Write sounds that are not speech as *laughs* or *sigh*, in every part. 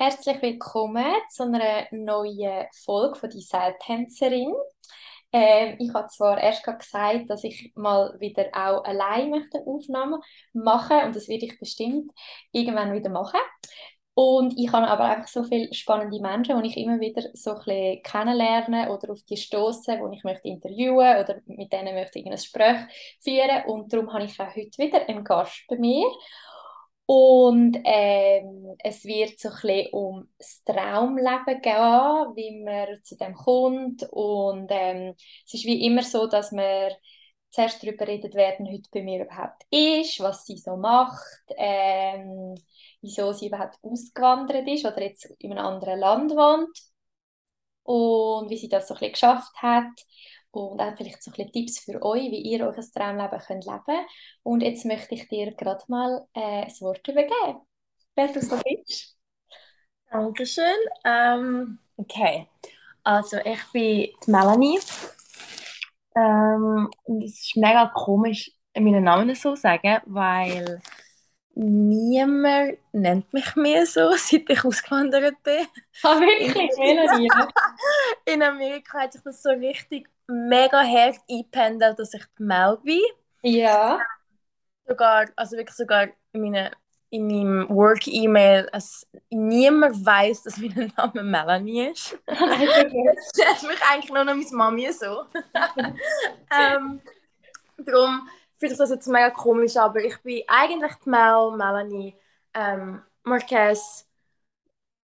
Herzlich willkommen zu einer neuen Folge von «Die Seiltänzerin». Ähm, ich habe zwar erst gesagt, dass ich mal wieder auch allein möchte Aufnahmen machen und das werde ich bestimmt irgendwann wieder machen. Und ich habe aber einfach so viele spannende Menschen, die ich immer wieder so ein bisschen kennenlernen oder auf die stoßen, wo ich möchte interviewen oder mit denen möchte ich ein Gespräch führen. Und darum habe ich auch heute wieder einen Gast bei mir. Und ähm, es wird so ein bisschen um das Traumleben gehen, wie man zu dem kommt. Und ähm, es ist wie immer so, dass man zuerst darüber redet, wer denn heute bei mir überhaupt ist, was sie so macht, ähm, wieso sie überhaupt ausgewandert ist oder jetzt in einem anderen Land wohnt und wie sie das so ein bisschen geschafft hat und auch vielleicht so ein bisschen Tipps für euch, wie ihr euch ein Traumleben könnt leben Und jetzt möchte ich dir gerade mal äh, das Wort übergeben, wer du so bist. Dankeschön. Ähm, okay, also ich bin die Melanie. Ähm, und es ist mega komisch, meinen Namen so zu sagen, weil niemand nennt mich mehr so, *laughs* seit ich ausgewandert bin. Ah, wirklich? Melanie? *laughs* In Amerika hat sich das so richtig mega hart eingependelt, dass ich Mel bin. Ja. Sogar, also wirklich sogar in, meine, in meinem Work-E-Mail, niemand weiß, dass mein Name Melanie ist. *laughs* das stellt mich eigentlich nur noch meine Mami so. *laughs* ähm, darum finde ich das jetzt mega komisch, aber ich bin eigentlich die Mel, Melanie ähm, Marquez,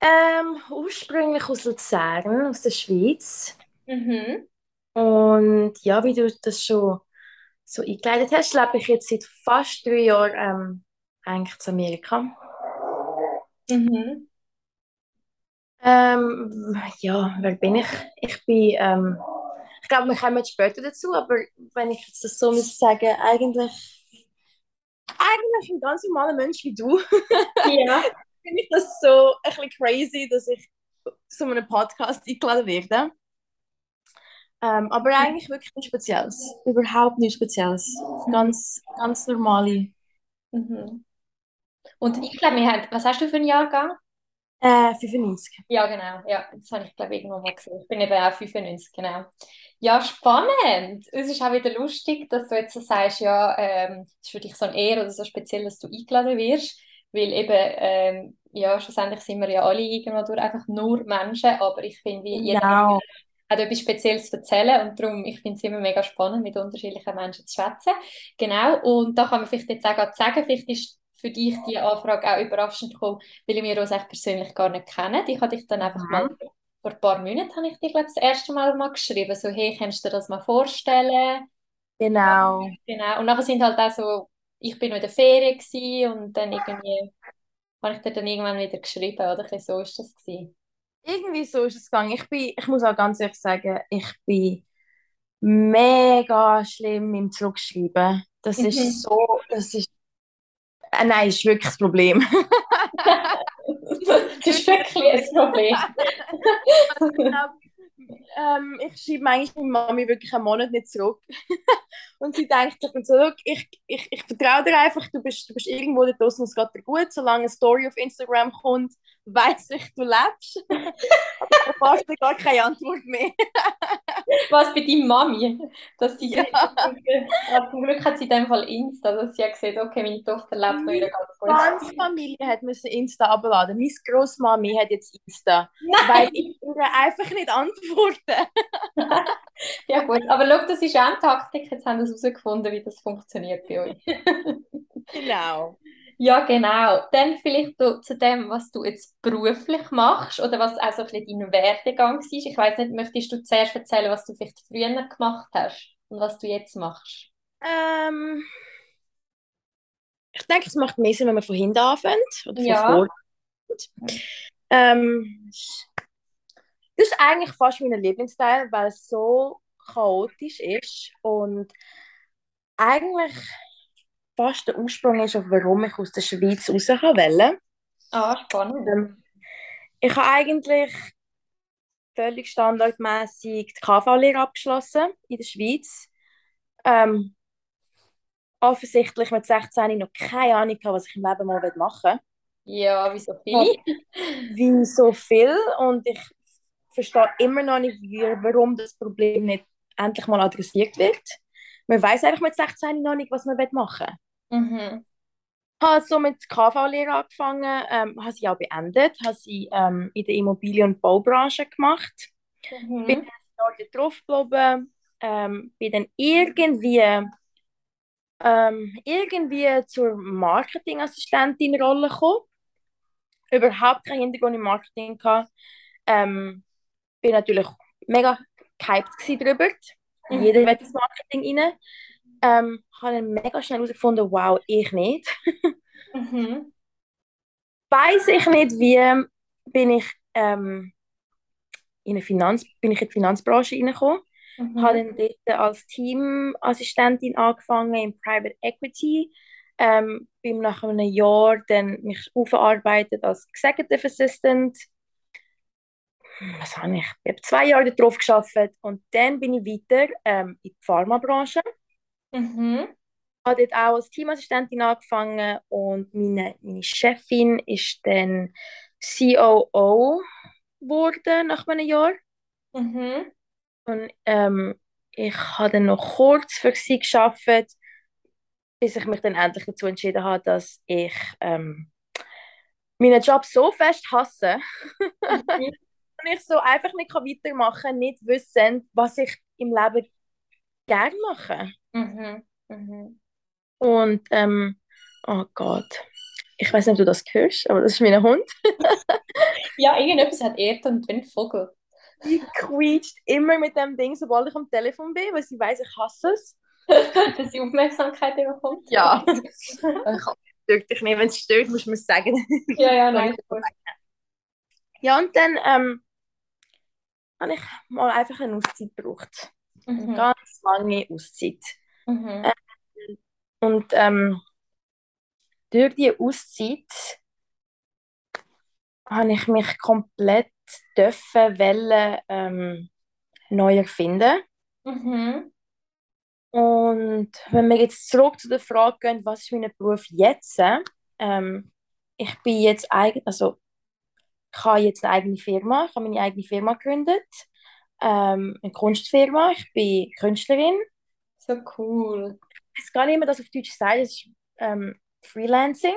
ähm, ursprünglich aus Luzern, aus der Schweiz. Mhm. Und ja, wie du das schon so eingeleitet hast, lebe ich jetzt seit fast drei Jahren ähm, eigentlich zu Amerika. Mhm. Ähm, ja, wer bin ich? Ich bin, ähm, ich glaube, wir kommen später dazu, aber wenn ich jetzt das so muss sagen, eigentlich, eigentlich ein ganz normaler Mensch wie du. *laughs* Ja. finde ich das so ein bisschen crazy, dass ich zu einem Podcast eingeladen werde. Ähm, aber eigentlich wirklich nichts Spezielles. Überhaupt nichts Spezielles. Ganz, ganz normale. Mhm. Und ich glaube, wir haben, was hast du für einen Jahrgang? Äh, 95. Ja, genau. Ja, das habe ich, glaube ich, irgendwo mal gesehen. Ich bin eben auch 95, genau. Ja, spannend. Es ist auch wieder lustig, dass du jetzt so sagst, ja, ähm, es ist für dich so ein Ehr oder so speziell, dass du eingeladen wirst. Weil eben, ähm, ja, schlussendlich sind wir ja alle irgendwo durch einfach nur Menschen, aber ich finde, wie jeder Genau. Hat etwas Spezielles zu erzählen und darum, ich finde es immer mega spannend, mit unterschiedlichen Menschen zu schwätzen. Genau, und da kann man vielleicht jetzt auch gerade sagen, vielleicht ist für dich die Anfrage auch überraschend gekommen, weil wir uns echt persönlich gar nicht kennen. Ich habe dich dann einfach Mhm. mal, vor ein paar Monaten habe ich dich, glaube ich, das erste Mal mal geschrieben, so, hey, kannst du dir das mal vorstellen? Genau. Genau, und nachher sind halt auch so, ich bin noch in der Ferien und dann irgendwie, habe ich dir dann irgendwann wieder geschrieben, oder? So ist das gewesen. Irgendwie so ist es gegangen. Ich bin, ich muss auch ganz ehrlich sagen, ich bin mega schlimm im Zurückschreiben. Das Mhm. ist so, das ist, äh, nein, ist wirklich das Problem. *laughs* Das ist wirklich ein Problem. *laughs* Glaube, ähm, ich schreibe manchmal meine Mami wirklich einen Monat nicht zurück. *laughs* Und sie denkt sich dann so, «Look, ich, ich, ich vertraue dir einfach, du bist, du bist irgendwo da draußen es geht dir gut, solange eine Story auf Instagram kommt, weiss ich, du lebst. *laughs* Aber dann gar keine Antwort mehr. *laughs* Was bei deiner Mami? Dass sie Ja. ja, zum Glück hat sie in dem Fall Insta, dass sie ja gesehen okay, meine Tochter lebt noch wieder ganz Die gut. ganze Familie hat müssen Insta abladen. Meine Großmami hat jetzt Insta, weil Nein! ich ihr einfach nicht antworte. *laughs* Ja gut, aber schau, das ist auch eine Taktik. Jetzt haben wir herausgefunden, wie das funktioniert bei euch. Genau. Ja, genau. Dann vielleicht zu dem, was du jetzt beruflich machst oder was auch so ein bisschen dein Werdegang war. Ich weiß nicht, möchtest du zuerst erzählen, was du vielleicht früher gemacht hast und was du jetzt machst? Ähm, ich denke, es macht mehr Sinn, wenn man von hinten anfängt oder von Ja. vor. Ähm, das ist eigentlich fast mein Lieblingsteil, weil es so chaotisch ist und eigentlich fast der Ursprung ist, auf warum ich aus der Schweiz raus wollte. Ah, spannend. Ähm, ich habe eigentlich völlig standardmäßig die KV-Lehre abgeschlossen in der Schweiz. Ähm, offensichtlich mit 16 noch keine Ahnung was ich im Leben mal machen will. Ja, wie so viele. Wie so viel und ich verstehe immer noch nicht, warum das Problem nicht endlich mal adressiert wird. Man weiß einfach mit 16 noch nicht, was man machen will. Mhm. Ich habe so mit KV-Lehre angefangen, ähm, habe sie auch beendet, habe sie ähm, in der Immobilien- und Baubranche gemacht. Mhm. Bin dann dort drauf geblieben, ähm, bin dann irgendwie, ähm, irgendwie zur Marketingassistentin-Rolle gekommen. Überhaupt keinen Hintergrund im Marketing gehabt. Ähm, bin natürlich mega gehypt darüber. Mhm. Jeder will ins Marketing rein. Ähm, habe dann mega schnell herausgefunden, wow, ich nicht. mhm. Weiß ich nicht, wie bin ich ähm, in, eine Finanz bin ich in die Finanzbranche reingekommen. Mhm. Habe dann dort als Teamassistentin angefangen im Private Equity. Ähm, bin nach einem Jahr dann mich aufgearbeitet als Executive Assistant was habe ich? Ich habe zwei Jahre darauf gearbeitet und dann bin ich weiter ähm, in die Pharmabranche. Mhm. Ich habe dort auch als Teamassistentin angefangen und meine, meine Chefin ist dann COO geworden nach einem Jahr. Mhm. Und ähm, ich habe dann noch kurz für sie gearbeitet, bis ich mich dann endlich dazu entschieden habe, dass ich ähm, meinen Job so fest hasse, mhm *laughs* und ich so einfach nicht weitermachen kann, nicht wissen, was ich im Leben gerne mache. Mhm. Mhm. Und, ähm, oh Gott, ich weiß nicht, ob du das hörst, aber das ist mein Hund. *laughs* ja, irgendetwas hat Erd und wenn Vogel. Die quietscht immer mit dem Ding, sobald ich am Telefon bin, weil sie weiß, ich hasse es. *laughs* Dass sie Aufmerksamkeit bekommt. Ja. *laughs* ich stört dich nicht, wenn es stört, muss man es sagen. ja, ja, nein. Ja, und dann ähm, habe ich mal einfach eine Auszeit gebraucht. Mhm. Eine ganz lange Auszeit. Mhm. Ähm, und ähm, durch diese Auszeit habe ich mich komplett dürfen, wollen, ähm, neu erfinden. Mhm. Und wenn wir jetzt zurück zu der Frage gehen, was ist mein Beruf jetzt? Ähm, ich bin jetzt eigentlich, also ich habe jetzt eine eigene Firma, ich habe meine eigene Firma gegründet, ähm, eine Kunstfirma, ich bin Künstlerin. So cool. Ich weiß gar nicht mehr, das auf Deutsch sagt, das ist ähm, Freelancing.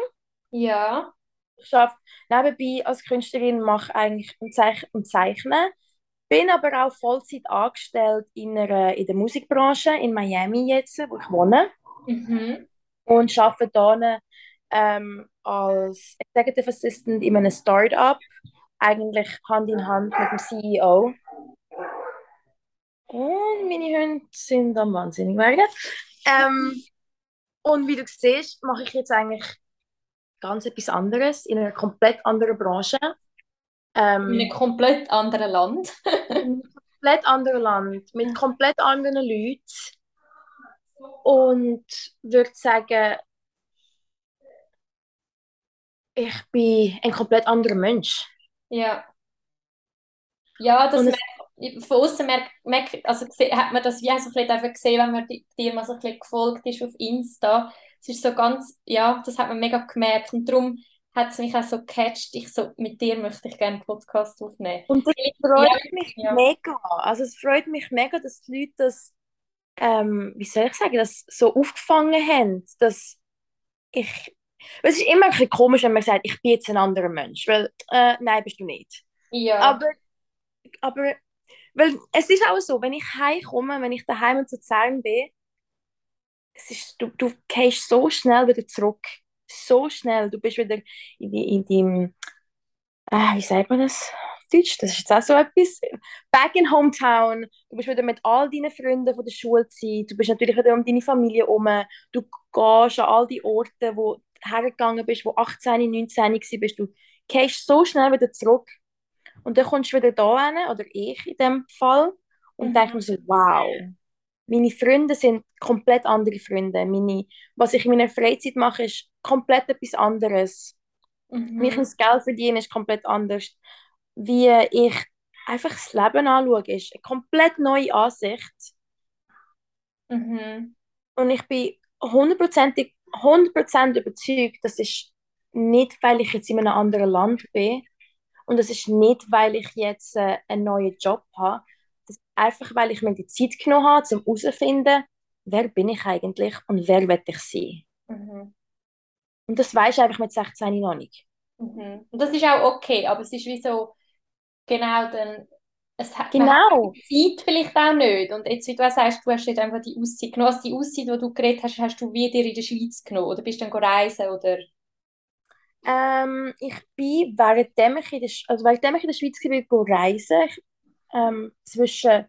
Ja. Ich arbeite nebenbei als Künstlerin, mache eigentlich und, und zeichne. Bin aber auch Vollzeit angestellt in, einer, in der Musikbranche in Miami jetzt, wo ich wohne. Mhm. Und arbeite hier ähm, als Executive Assistant in einem Startup, eigentlich Hand in Hand mit dem CEO. Und meine Hunde sind am wahnsinnig werden. Ähm, und wie du siehst, mache ich jetzt eigentlich ganz etwas anderes in einer komplett anderen Branche. Ähm, in einem komplett anderen Land. in einem komplett anderen Land, mit komplett anderen Leuten. Und würde sagen, ich bin ein komplett anderer Mensch. Ja. Ja, das merkt, von außen merkt, merkt, also hat man das wie so ein gesehen, wenn man dir mal so ein bisschen gefolgt ist auf Insta. Es ist so ganz, ja, das hat man mega gemerkt und darum hat es mich auch so gecatcht, ich so, mit dir möchte ich gerne einen Podcast aufnehmen. Und das freut ja, mich ja. mega. Also es freut mich mega, dass die Leute das, ähm, wie soll ich sagen, das so aufgefangen haben, dass ich es ist immer ein bisschen komisch, wenn man sagt, ich bin jetzt ein anderer Mensch, weil, äh, nein, bist du nicht. Ja. Aber, aber, weil es ist auch so, wenn ich heimkomme, wenn ich daheim zu Zern bin, es ist, du, du gehst so schnell wieder zurück. So schnell. Du bist wieder in, in deinem, äh, wie sagt man das? Deutsch, das ist jetzt auch so etwas. Back in Hometown, du bist wieder mit all deinen Freunden von der Schulzeit, du bist natürlich wieder um deine Familie herum, du gehst an all die Orte, wo hergegangen bist, wo 18, 19 bist, du gehst so schnell wieder zurück. Und dann kommst du wieder da hin, oder ich in dem Fall, und mhm. denkst mir so, wow, meine Freunde sind komplett andere Freunde. Meine, was ich in meiner Freizeit mache, ist komplett etwas anderes. Mhm. Wie ich das Geld verdiene, ist komplett anders. Wie ich einfach das Leben anschaue, ist eine komplett neue Ansicht. Mhm. Und ich bin hundertprozentig 100% überzeugt, das ist nicht, weil ich jetzt in einem anderen Land bin und es ist nicht, weil ich jetzt äh, einen neuen Job habe. Das ist einfach, weil ich mir die Zeit genommen habe, um herauszufinden, wer bin ich eigentlich und wer will ich sein. Mhm. Und das weiß ich einfach mit 16 noch nicht. Mhm. Und das ist auch okay, aber es ist wie so, genau, dann, es hat, genau. die Zeit vielleicht auch nicht. Und jetzt, wie du auch sagst, du hast jetzt einfach die Auszeit genommen, also die Auszeit, die du geredet hast, hast du wieder in der Schweiz genommen oder bist du dann reisen oder? Ähm, ich bin, währenddem ich in der, also währenddem ich in der Schweiz war, reisen, ich, ähm, zwischen,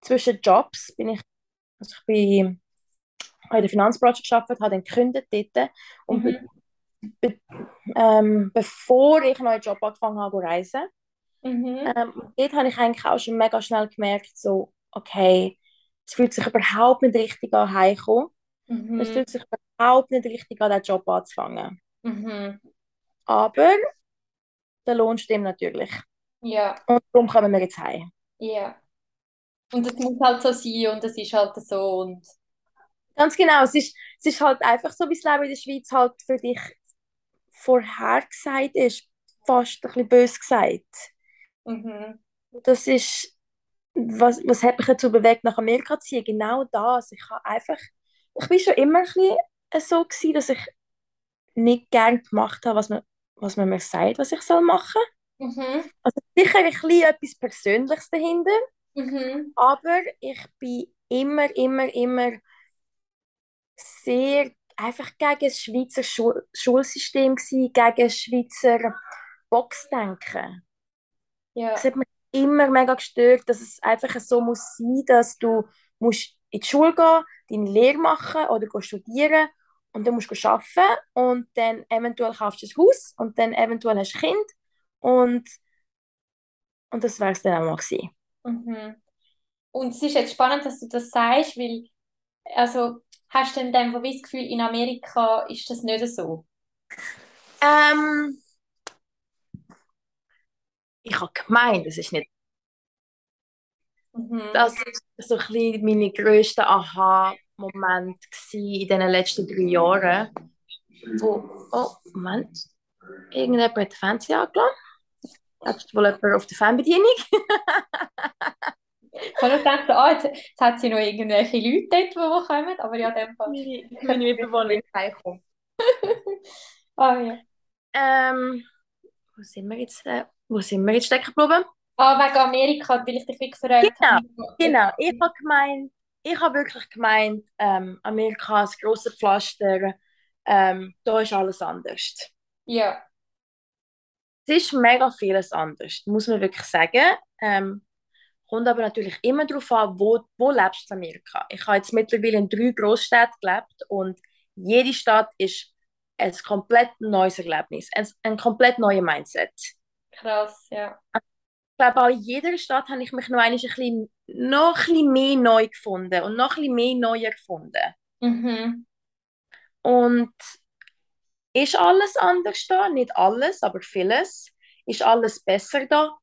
zwischen Jobs bin ich, also ich bin in der Finanzbranche gearbeitet, habe dann gekündigt dort und mhm. be, ähm, bevor ich einen neuen Job angefangen habe, zu reisen, mhm. ähm, dort habe ich eigentlich auch schon mega schnell gemerkt, so, okay, es fühlt sich überhaupt nicht richtig an, heimkommen. Mhm. Es fühlt sich überhaupt nicht richtig an, diesen Job anzufangen. Mhm. Aber der Lohn stimmt natürlich. Ja. Und darum kommen wir jetzt heim. Ja. Und es muss halt so sein und es ist halt so und... Ganz genau, es ist, es ist halt einfach so, wie das Leben in der Schweiz halt für dich vorhergesagt ist, fast ein bisschen böse gesagt. Mhm. Das ist, was, was hat mich dazu bewegt, nach Amerika zu ziehen? Genau das. Ich habe einfach, ich bin schon immer ein bisschen so gewesen, dass ich nicht gerne gemacht habe, was man, was man mir sagt, was ich soll machen soll. Mhm. Also sicher ein bisschen etwas Persönliches dahinter, mhm. aber ich bin immer, immer, immer sehr einfach gegen das Schweizer Schul Schulsystem gewesen, gegen das Schweizer Boxdenken. Ja. Das hat mich immer mega gestört, dass es einfach so muss sein, dass du musst in die Schule gehen, deine Lehre machen oder studieren und dann musst du arbeiten und dann eventuell kaufst du ein Haus und dann eventuell hast du ein Kind und, und das wäre es dann auch mal gewesen. Mhm. Und es ist jetzt spannend, dass du das sagst, weil also Hast du denn dann das Gefühl, in Amerika ist das nicht so? Ähm, ich habe gemeint, das ist nicht. Mhm. Das war so ein bisschen meine grösste Aha-Moment in den letzten drei Jahren. Wo, oh, Moment. Irgendjemand hat den Fernseher angelassen. Hat wohl jemand auf der Fernbedienung? Ich habe gedacht, ah, jetzt, jetzt hat sie noch irgendwelche Leute dort, die kommen, aber ja, dem Fall. Meine, Mitbewohnerin heimkommt. *laughs* ah ja. Ähm, wo sind wir jetzt, äh, wo sind wir jetzt stecken geblieben? Ah, wegen Amerika, weil ich dich wirklich gefragt genau, habe. Genau, ich habe gemeint, ich habe wirklich gemeint, ähm, Amerika ist ein grosses Pflaster, ähm, da ist alles anders. Ja. Es ist mega vieles anders, muss man wirklich sagen. Ähm, Kommt aber natürlich immer darauf an, wo, wo lebst du in Amerika. Ich habe jetzt mittlerweile in drei Großstädten gelebt und jede Stadt ist ein komplett neues Erlebnis, ein, ein komplett neues Mindset. Krass, ja. Ich glaube, auch in jeder Stadt habe ich mich noch, ein bisschen, noch ein bisschen mehr neu gefunden und noch ein bisschen mehr neu gefunden. Mhm. Und ist alles anders da? Nicht alles, aber vieles. Ist alles besser da?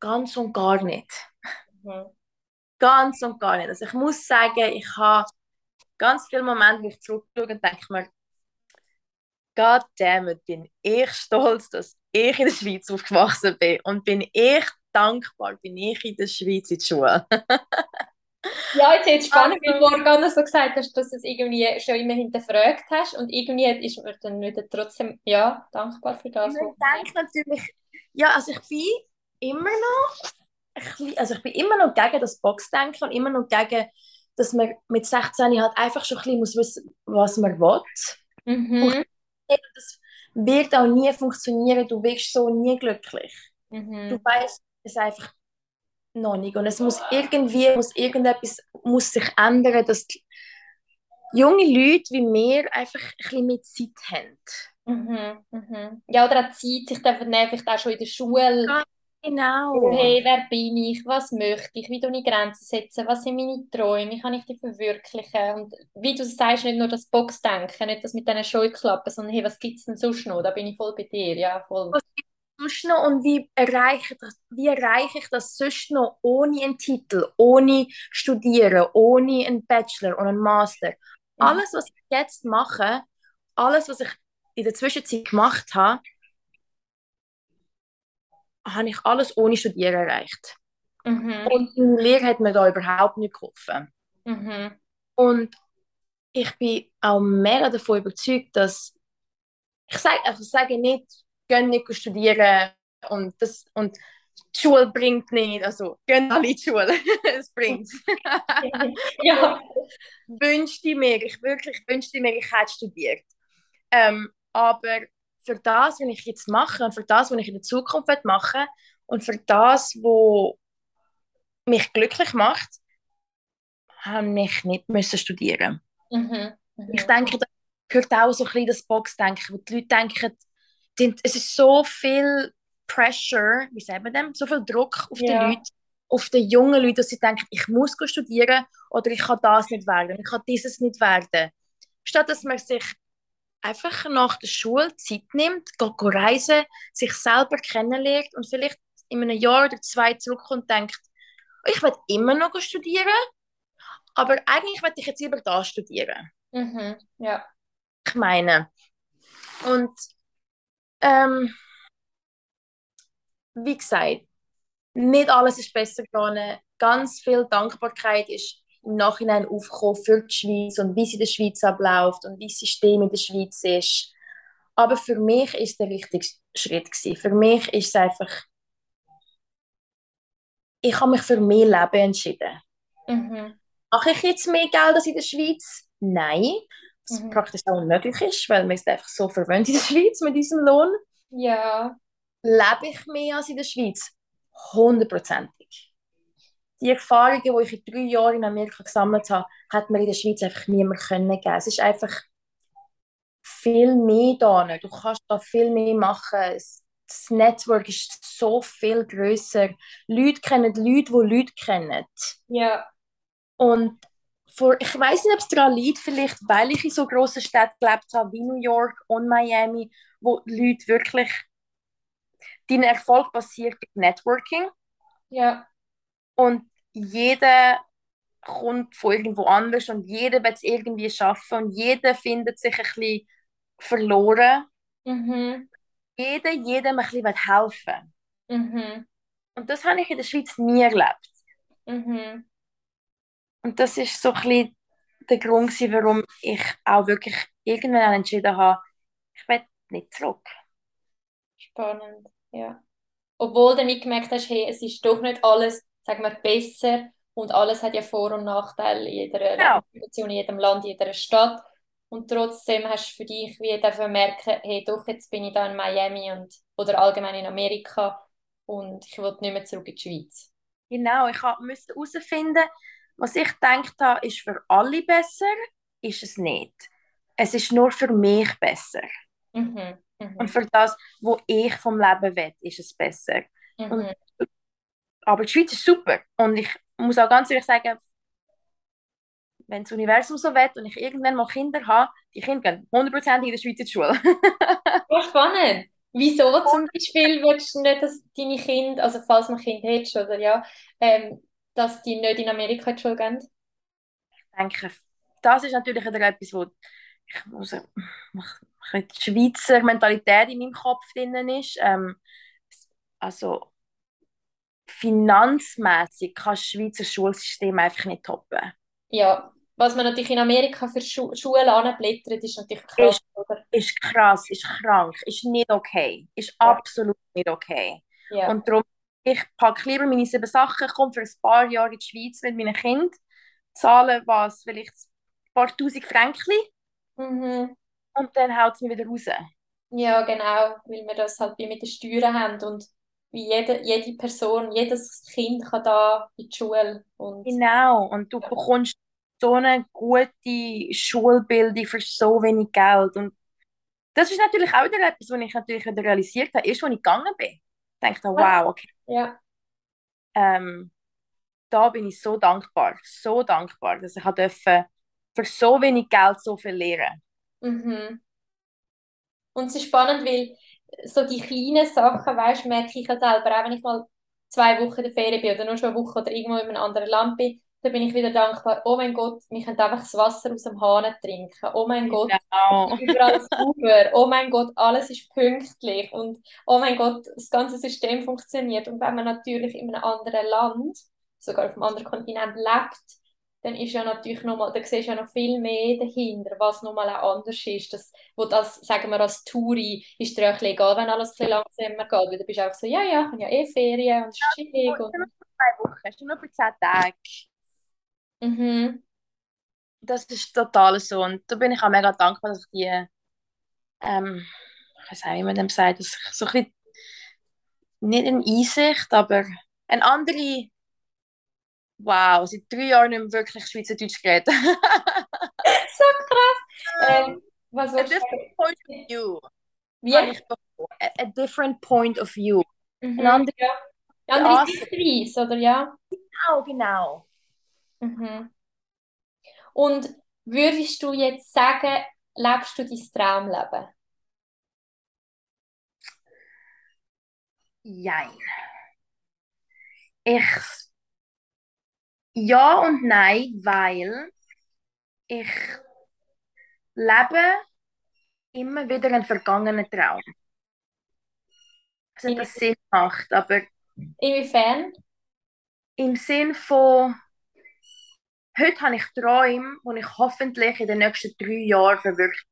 Ganz und gar nicht. Mhm. Ganz und gar nicht. Also ich muss sagen, ich habe ganz viele Momente, wo ich zurückschaue und denke mir, God damn it, bin ich stolz, dass ich in der Schweiz aufgewachsen bin und bin ich dankbar, bin ich in der Schweiz in der Schule. *laughs* ja, jetzt ist es spannend, also, wie du gerade so gesagt hast, dass du es irgendwie schon immer hinterfragt hast und irgendwie ist man dann wieder trotzdem ja, dankbar für das. Ich denke natürlich, ja, also ich bin immer noch, bisschen, also ich bin immer noch gegen das Boxdenken und immer noch gegen, dass man mit 16 halt einfach schon ein bisschen muss wissen, was man will. Mhm. Das wird auch nie funktionieren, du wirst so nie glücklich. Mhm. Du weißt es einfach noch nicht und es muss irgendwie, muss irgendetwas muss sich ändern, dass junge Leute wie wir einfach ein bisschen mehr Zeit haben. Mhm, mhm. Ja, oder auch Zeit, sich dann vielleicht auch schon in der Schule ja, Genau. Hey, wer bin ich? Was möchte ich? Wie tue ich Grenzen setzen? Was sind meine Träume? Wie kann ich die verwirklichen? Und wie du sagst, nicht nur das Boxdenken, nicht das mit diesen Scheuklappen, sondern hey, was gibt es denn sonst noch? Da bin ich voll bei dir, ja, voll. Was gibt es sonst noch und wie erreiche, ich das, wie erreiche ich das sonst noch ohne einen Titel, ohne Studieren, ohne einen Bachelor und einen Master? Mhm. Alles, was ich jetzt mache, alles, was ich in der Zwischenzeit gemacht habe, habe ich alles ohne Studieren erreicht. Mhm. Und meine Lehre hat mir da überhaupt nicht geholfen. Mhm. Und ich bin auch mega davon überzeugt, dass ich sage, also sage nicht, gehen nicht studieren und, das, und die Schule bringt nicht, also gehen alle in die Schule, *laughs* es bringt. *laughs* ja. wünschte mir, ich wirklich wünschte mir, ich hätte studiert. Ähm, aber für das, was ich jetzt mache und für das, was ich in der Zukunft machen und für das, was mich glücklich macht, habe ich nicht müssen studieren. Mhm. Mhm. Ich denke, da gehört auch so ein bisschen das Boxdenken, wo die Leute denken, es ist so viel Pressure, wie sagen wir dem, so viel Druck auf ja. die Leute, auf die jungen Leute, dass sie denken, ich muss studieren oder ich kann das nicht werden, ich kann dieses nicht werden. Statt dass man sich einfach nach der Schule Zeit nimmt, geht reisen, sich selber kennenlernt und vielleicht in einem Jahr oder zwei zurückkommt und denkt, ich will immer noch studieren, aber eigentlich will ich jetzt lieber da studieren. Mhm, ja. Ich meine, und ähm, wie gesagt, nicht alles ist besser gegangen. Ganz viel Dankbarkeit ist im Nachhinein aufgekommen für die Schweiz und wie sie in der Schweiz abläuft und wie das System in der Schweiz ist. Aber für mich ist der richtige Schritt gewesen. Für mich ist es einfach, ich habe mich für mehr Leben entschieden. Mhm. Mache ich jetzt mehr Geld als in der Schweiz? Nein. Was mhm. praktisch auch unmöglich ist, weil man ist einfach so verwöhnt in der Schweiz mit diesem Lohn. Ja. Lebe ich mehr als in der Schweiz? Hundertprozentig. Die Erfahrungen, die ich in drei Jahren in Amerika gesammelt habe, hat mir in der Schweiz einfach niemand können geben. Es ist einfach viel mehr da. Du kannst da viel mehr machen. Das Network ist so viel größer. Leute kennen Leute, die Leute kennen. Ja. Und vor, ich weiß nicht, ob es daran liegt, vielleicht weil ich in so grossen Städten gelebt habe wie New York und Miami, wo die Leute wirklich dein Erfolg basiert auf Networking. Ja. Und jeder kommt von irgendwo anders und jeder wird es irgendwie schaffen und jeder findet sich ein bisschen verloren. Mhm. Jeder, jedem ein bisschen helfen mhm. Und das habe ich in der Schweiz nie erlebt. Mhm. Und das ist so ein bisschen der Grund, warum ich auch wirklich irgendwann entschieden habe, ich will nicht zurück. Spannend, ja. Obwohl du nicht gemerkt hast, hey, es ist doch nicht alles, sagen wir, besser und alles hat ja Vor- und Nachteile in jeder genau. Situation, in jedem Land, in jeder Stadt. Und trotzdem hast du für dich wie merken, hey, doch, jetzt bin ich da in Miami und, oder allgemein in Amerika und ich will nicht mehr zurück in die Schweiz. Genau, ich musste herausfinden, was ich gedacht habe, ist für alle besser, ist es nicht. Es ist nur für mich besser. Mhm. Mhm. Und für das, was ich vom Leben will, ist es besser. Mhm. Und, aber die Schweiz ist super. Und ich muss auch ganz ehrlich sagen, wenn das Universum so will und ich irgendwann mal Kinder habe, die Kinder gehen 100% in der Schweiz in die Schule. *laughs* oh, spannend. Wieso zum Beispiel willst du nicht, dass deine Kinder, also falls man Kind hättest, oder ja, ähm, dass die nicht in Amerika in die Schule gehen? Ich denke, das ist natürlich etwas, wo ich muss, die Schweizer Mentalität in meinem Kopf drin ist. Ähm, also finanzmäßig kann das Schweizer Schulsystem einfach nicht toppen. Ja, was man natürlich in Amerika für Schu Schulen anblättert, ist natürlich krass, ist, oder? Ist krass, ist krank, ist nicht okay, ist ja. absolut nicht okay. Ja. Und darum ich packe lieber meine sieben Sachen, komme für ein paar Jahre in die Schweiz mit meinen Kindern, zahle was, vielleicht ein paar tausend Franken mhm. und dann haut es mich wieder raus. Ja, genau, weil wir das halt mit den Steuern haben und wie jede, jede Person, jedes Kind kann da in die Schule. Und, genau, und du ja. bekommst so eine gute Schulbildung für so wenig Geld und das ist natürlich auch wieder etwas, was ich natürlich wieder realisiert habe, erst als ich gegangen bin dachte, wow, okay. Ja. Ähm, da bin ich so dankbar, so dankbar, dass ich durfte für so wenig Geld so viel lernen. Mhm. Und es ist spannend, weil so die kleinen Sachen, weißt, merke ich ja selber, auch wenn ich mal zwei Wochen in der Ferien bin oder nur schon eine Woche oder irgendwo in einem anderen Land bin, da bin ich wieder dankbar, oh mein Gott, wir können einfach das Wasser aus dem Hahn trinken. Oh mein Gott, Genau. überall *laughs* sauber. Oh mein Gott, alles ist pünktlich. Und oh mein Gott, das ganze System funktioniert. Und wenn man natürlich in einem anderen Land, sogar auf einem anderen Kontinent lebt, dann ist ja natürlich noch mal, da siehst du ja noch viel mehr dahinter, was nochmal auch anders ist. Das, wo das, sagen wir als Touri, ist dir ja ein bisschen egal, wenn alles ein bisschen langsamer geht, weil du bist einfach so, ja, ja, ich habe ja eh Ferien und es ist chillig. Und, nur für zwei Wochen, hast du nur für zehn Tage. mhm. Das ist total so. Und da bin ich auch mega dankbar, dass ich die, ähm, ich weiß nicht, wie man dem sagt, dass ich so ein bisschen, nicht eine Einsicht, aber eine andere, wow, seit drei Jahren nicht mehr wirklich Schweizerdeutsch geredet. *laughs* So krass. Ähm, was A different point of view Wie? A, a different point of view. Mhm. Eine andere Ja. Andere. Sichtweise, oder ja? Genau, genau. Mhm. Und würdest du jetzt sagen, lebst du dein Traumleben? Jein. Ich, ja und nein, weil ich lebe immer wieder einen vergangenen Traum. Also das Sinn macht, aber Inwiefern? im Sinn von, heute habe ich Träume, die ich hoffentlich in den nächsten drei Jahren verwirkliche.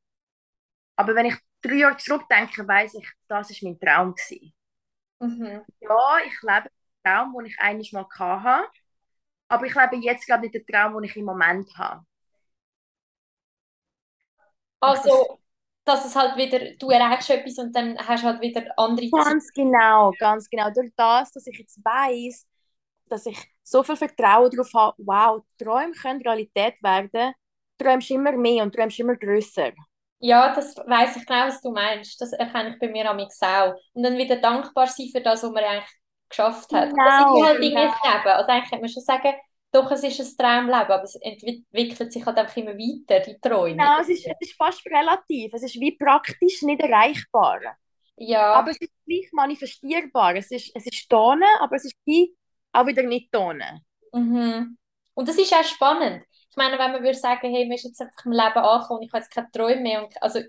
Aber wenn ich drei Jahre zurückdenke, weiß ich, das ist mein Traum gewesen. Mhm. Ja, ich lebe den Traum, den ich eigentlich mal hatte, aber ich lebe jetzt gerade nicht den Traum, den ich im Moment habe. Also, dass es halt wieder, du erreichst etwas und dann hast du halt wieder andere Ziele. Ganz genau, ganz genau. Durch das, dass ich jetzt weiß, dass ich so viel Vertrauen darauf habe, wow, Träume können Realität werden, träumst immer mehr und träumst immer grösser. Ja, das weiß ich genau, was du meinst. Das erkenne ich bei mir am auch. Und dann wieder dankbar sein für das, was man eigentlich geschafft hat. Und das Genau, ist halt irgendwie genau. das Leben. Also eigentlich könnte man schon sagen, doch, es ist ein Traumleben, aber es entwickelt sich halt einfach immer weiter, die Träume. Genau, es ist, es ist fast relativ. Es ist wie praktisch nicht erreichbar. Ja, Aber es ist gleich manifestierbar. Es ist, es ist da, aber es ist auch wieder nicht da. mhm. Und das ist auch spannend. Ich meine, wenn man würde sagen, hey, man ist jetzt einfach im Leben angekommen ich habe jetzt keine Träume mehr, und, also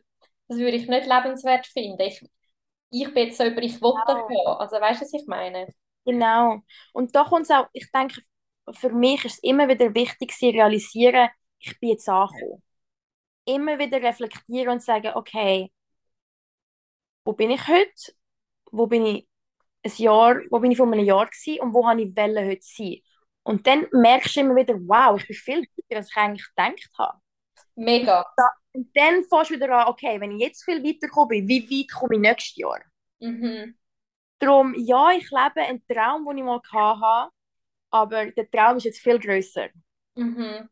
das würde ich nicht lebenswert finden. Ich, ich bin jetzt so über, ich will Genau. davon. Also weißt du, was ich meine? Genau. Und da kommt es auch, ich denke, für mich ist es immer wieder wichtig, zu realisieren, ich bin jetzt angekommen. Immer wieder reflektieren und sagen, okay, wo bin ich heute? Wo bin ich ein Jahr, wo bin ich vor einem Jahr gewesen und wo habe ich wollen heute sein? Und dann merkst du immer wieder, wow, ich bin viel weiter, als ich eigentlich gedacht habe. Mega. Und dann fängst du wieder an, okay, wenn ich jetzt viel weiter bin, wie weit komme ich nächstes Jahr? Mhm. Darum, ja, ich lebe einen Traum, den ich mal hatte, aber der Traum ist jetzt viel grösser. Mhm.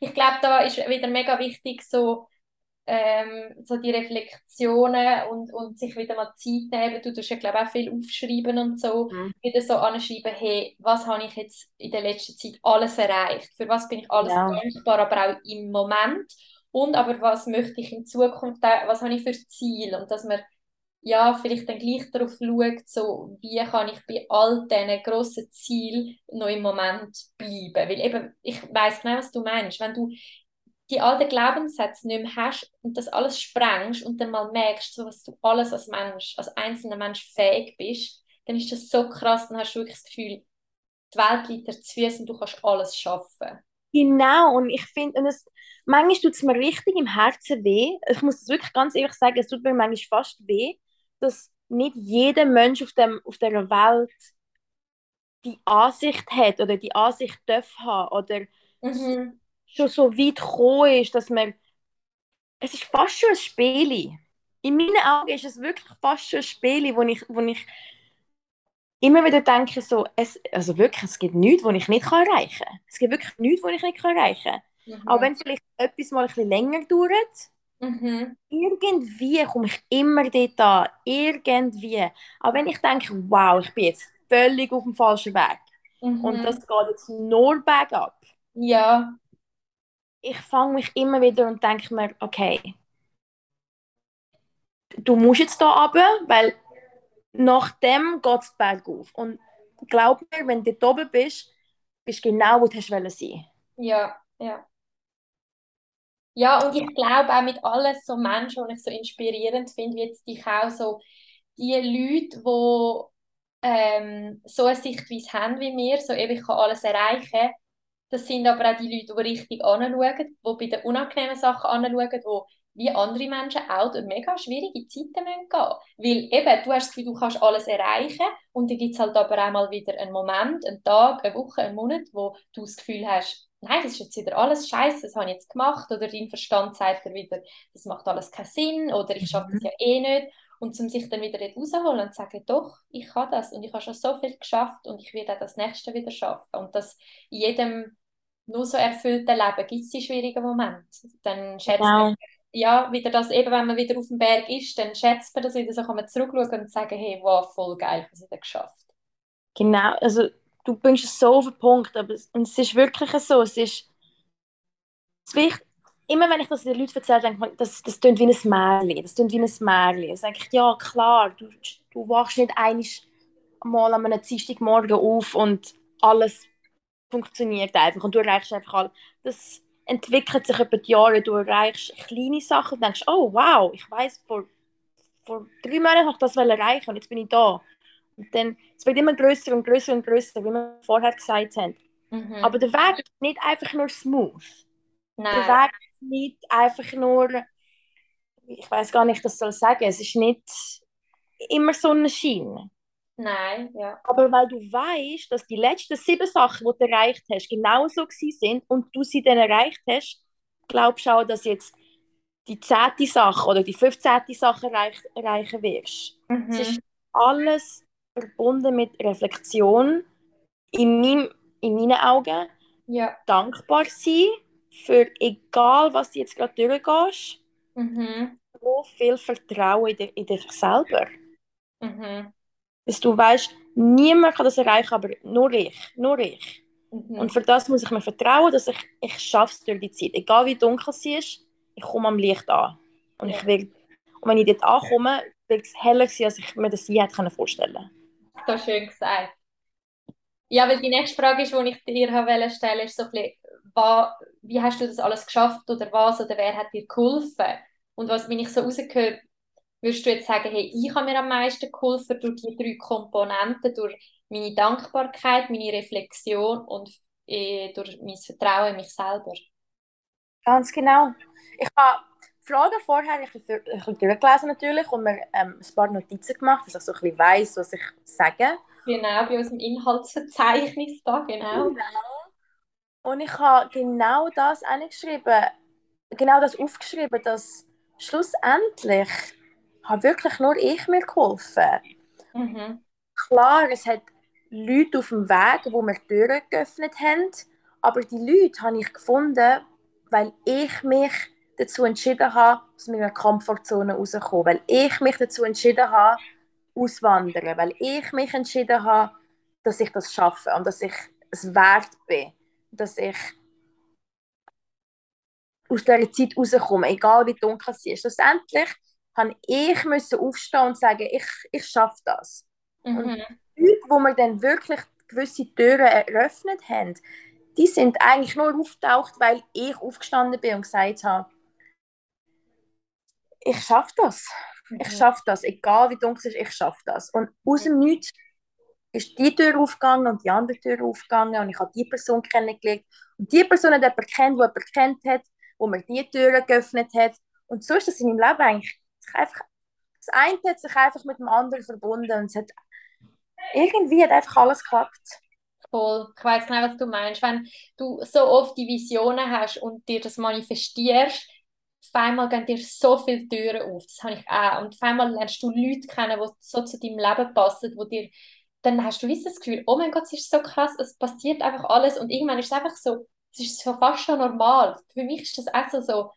Ich glaube, da ist wieder mega wichtig, so, ähm, so die Reflexionen und, und sich wieder mal Zeit nehmen. Du tust ja, glaube auch viel aufschreiben und so. Mhm. Wieder so anschreiben, hey, was habe ich jetzt in der letzten Zeit alles erreicht? Für was bin ich alles Ja. dankbar, aber auch im Moment. Und aber was möchte ich in Zukunft, was habe ich für Ziel? Und dass man ja, vielleicht dann gleich darauf schaut, so, wie kann ich bei all diesen grossen Zielen noch im Moment bleiben. Weil eben, ich weiss genau, was du meinst. Wenn du die alten Glaubenssätze nicht mehr hast und das alles sprengst und dann mal merkst, so, was du alles als Mensch, als einzelner Mensch fähig bist, dann ist das so krass, dann hast du wirklich das Gefühl, die Welt liegt dir zu Füßen und du kannst alles schaffen. Genau, und ich finde, und es, manchmal tut es mir richtig im Herzen weh. Ich muss es wirklich ganz ehrlich sagen, es tut mir manchmal fast weh, dass nicht jeder Mensch auf, dem, auf dieser Welt die Ansicht hat oder die Ansicht darf haben oder Mhm. schon so weit gekommen ist, dass man. Es ist fast schon ein Spiel. In meinen Augen ist es wirklich fast schon ein Spiel, wo ich, wo ich immer wieder denke, so, es, also wirklich, es gibt nichts, was ich nicht erreichen kann. Es gibt wirklich nichts, was ich nicht erreichen kann. Mhm. Auch wenn vielleicht etwas mal ein bisschen länger dauert, Mhm. irgendwie komme ich immer dort an. Irgendwie. Auch wenn ich denke, wow, ich bin jetzt völlig auf dem falschen Weg. Und Mhm. das geht jetzt nur bergab. Ja. Ich fange mich immer wieder und denke mir, okay, du musst jetzt da runter, weil nach dem geht es bergauf. Und glaub mir, wenn du dort oben bist, bist genau, wo du sein Ja, ja. Ja, und ich glaube auch mit alles so Menschen, die ich so inspirierend finde, wie jetzt dich auch so, die Leute, die ähm, so eine Sichtweise haben wie mir, so eben, ich kann alles erreichen, das sind aber auch die Leute, die richtig anschauen, die bei den unangenehmen Sachen anschauen, die wie andere Menschen auch durch mega schwierige Zeiten gehen. Weil eben, du hast das Gefühl, du kannst alles erreichen und dann gibt es halt aber auch mal wieder einen Moment, einen Tag, eine Woche, einen Monat, wo du das Gefühl hast, nein, das ist jetzt wieder alles scheiße, das habe ich jetzt gemacht oder dein Verstand sagt dir wieder, das macht alles keinen Sinn oder ich schaffe das mhm. ja eh nicht und um sich dann wieder rausholen und zu sagen, doch, ich kann das und ich habe schon so viel geschafft und ich werde auch das nächste wieder schaffen und das in jedem nur so erfüllten Leben gibt es die schwierigen Momente. Dann schätzt genau. man ja, wieder das, eben wenn man wieder auf dem Berg ist, dann schätzt man das wieder, so kann man zurückschauen und sagen, hey, wow, voll geil, was ich da geschafft. Genau, also du bringst es so auf den Punkt, aber es, und es ist wirklich so, es ist, es ist immer wenn ich das den Leuten erzähle, denke ich, das, das klingt wie ein Märchen, das klingt wie ein Märchen. Dann denke ja klar, du, du wachst nicht einmal an einem Dienstagmorgen auf und alles funktioniert einfach und du erreichst einfach alles. Das entwickelt sich über die Jahre, du erreichst kleine Sachen und denkst, oh wow, ich weiß vor, vor drei Monaten habe ich das erreichen und jetzt bin ich da. Dann, es wird immer größer und größer und größer, wie wir vorher gesagt haben. Mhm. Aber der Weg ist nicht einfach nur smooth. Nein. Der Weg ist nicht einfach nur, ich weiß gar nicht, was soll ich sagen, es ist nicht immer Sonnenschein. Nein, ja. Aber weil du weißt, dass die letzten sieben Sachen, die du erreicht hast, genauso sind und du sie dann erreicht hast, glaubst du auch, dass jetzt die zehnte Sache oder die fünfzehnte Sache erreich, erreichen wirst. Mhm. Es ist alles verbunden mit Reflexion, in, meinem, in meinen Augen. Ja. Dankbar sein für egal, was du jetzt gerade durchgehst. Mhm. So viel Vertrauen in, in dich selber. Mhm dass du weißt, niemand kann das erreichen, aber nur ich, nur ich. Mhm. Und für das muss ich mir vertrauen, dass ich, ich schaffe es durch die Zeit. Egal wie dunkel sie ist, ich komme am Licht an. Und, ich will, und wenn ich dort ankomme, wird es heller sein, als ich mir das je hätte vorstellen können. Das schön gesagt. Ja, weil die nächste Frage ist, die ich dir stellen stelle, ist so ein bisschen, wie hast du das alles geschafft oder was oder wer hat dir geholfen? Und was, wenn ich so rausgehört Würdest du jetzt sagen, hey, ich habe mir am meisten geholfen durch die drei Komponenten, durch meine Dankbarkeit, meine Reflexion und äh, durch mein Vertrauen in mich selber? Ganz genau. Ich habe Fragen vorher bisschen, ein bisschen durchgelesen natürlich und mir ähm, ein paar Notizen gemacht, dass ich so ein bisschen weiss, was ich sage. Genau, bei unserem Inhaltsverzeichnis da, genau. genau. Und ich habe genau das geschrieben, genau das aufgeschrieben, dass schlussendlich habe wirklich nur ich mir geholfen. Mhm. Klar, es hat Leute auf dem Weg, wo mir Türen geöffnet haben, aber die Leute habe ich gefunden, weil ich mich dazu entschieden habe, aus meiner Komfortzone rauszukommen, weil ich mich dazu entschieden habe, auswandern, weil ich mich entschieden habe, dass ich das schaffe und dass ich es wert bin, dass ich aus dieser Zeit rauskomme, egal wie dunkel sie ist. Schlussendlich habe ich müssen aufstehen und sagen, ich, ich schaffe das. Mhm. Und die Leute, wo mir dann wirklich gewisse Türen eröffnet haben, die sind eigentlich nur auftaucht, weil ich aufgestanden bin und gesagt habe, ich schaffe das. Ich schaffe das. Egal wie dunkel es ist, ich schaffe das. Und aus dem Nichts ist die Tür aufgegangen und die andere Tür aufgegangen und ich habe die Person kennengelernt. Und die Person hat jemanden kennt, die jemanden kennt hat, wo mir die Türen geöffnet hat. Und so ist das in meinem Leben eigentlich einfach, das eine hat sich einfach mit dem anderen verbunden und es hat irgendwie hat einfach alles geklappt. Voll. Ich weiß genau, was du meinst. Wenn du so oft die Visionen hast und dir das manifestierst, auf einmal gehen dir so viele Türen auf. Das habe ich auch. Und auf einmal lernst du Leute kennen, die so zu deinem Leben passen, wo dir dann hast du das Gefühl, oh mein Gott, es ist so krass, es passiert einfach alles und irgendwann ist es einfach so, es ist so fast schon normal. Für mich ist das auch so, so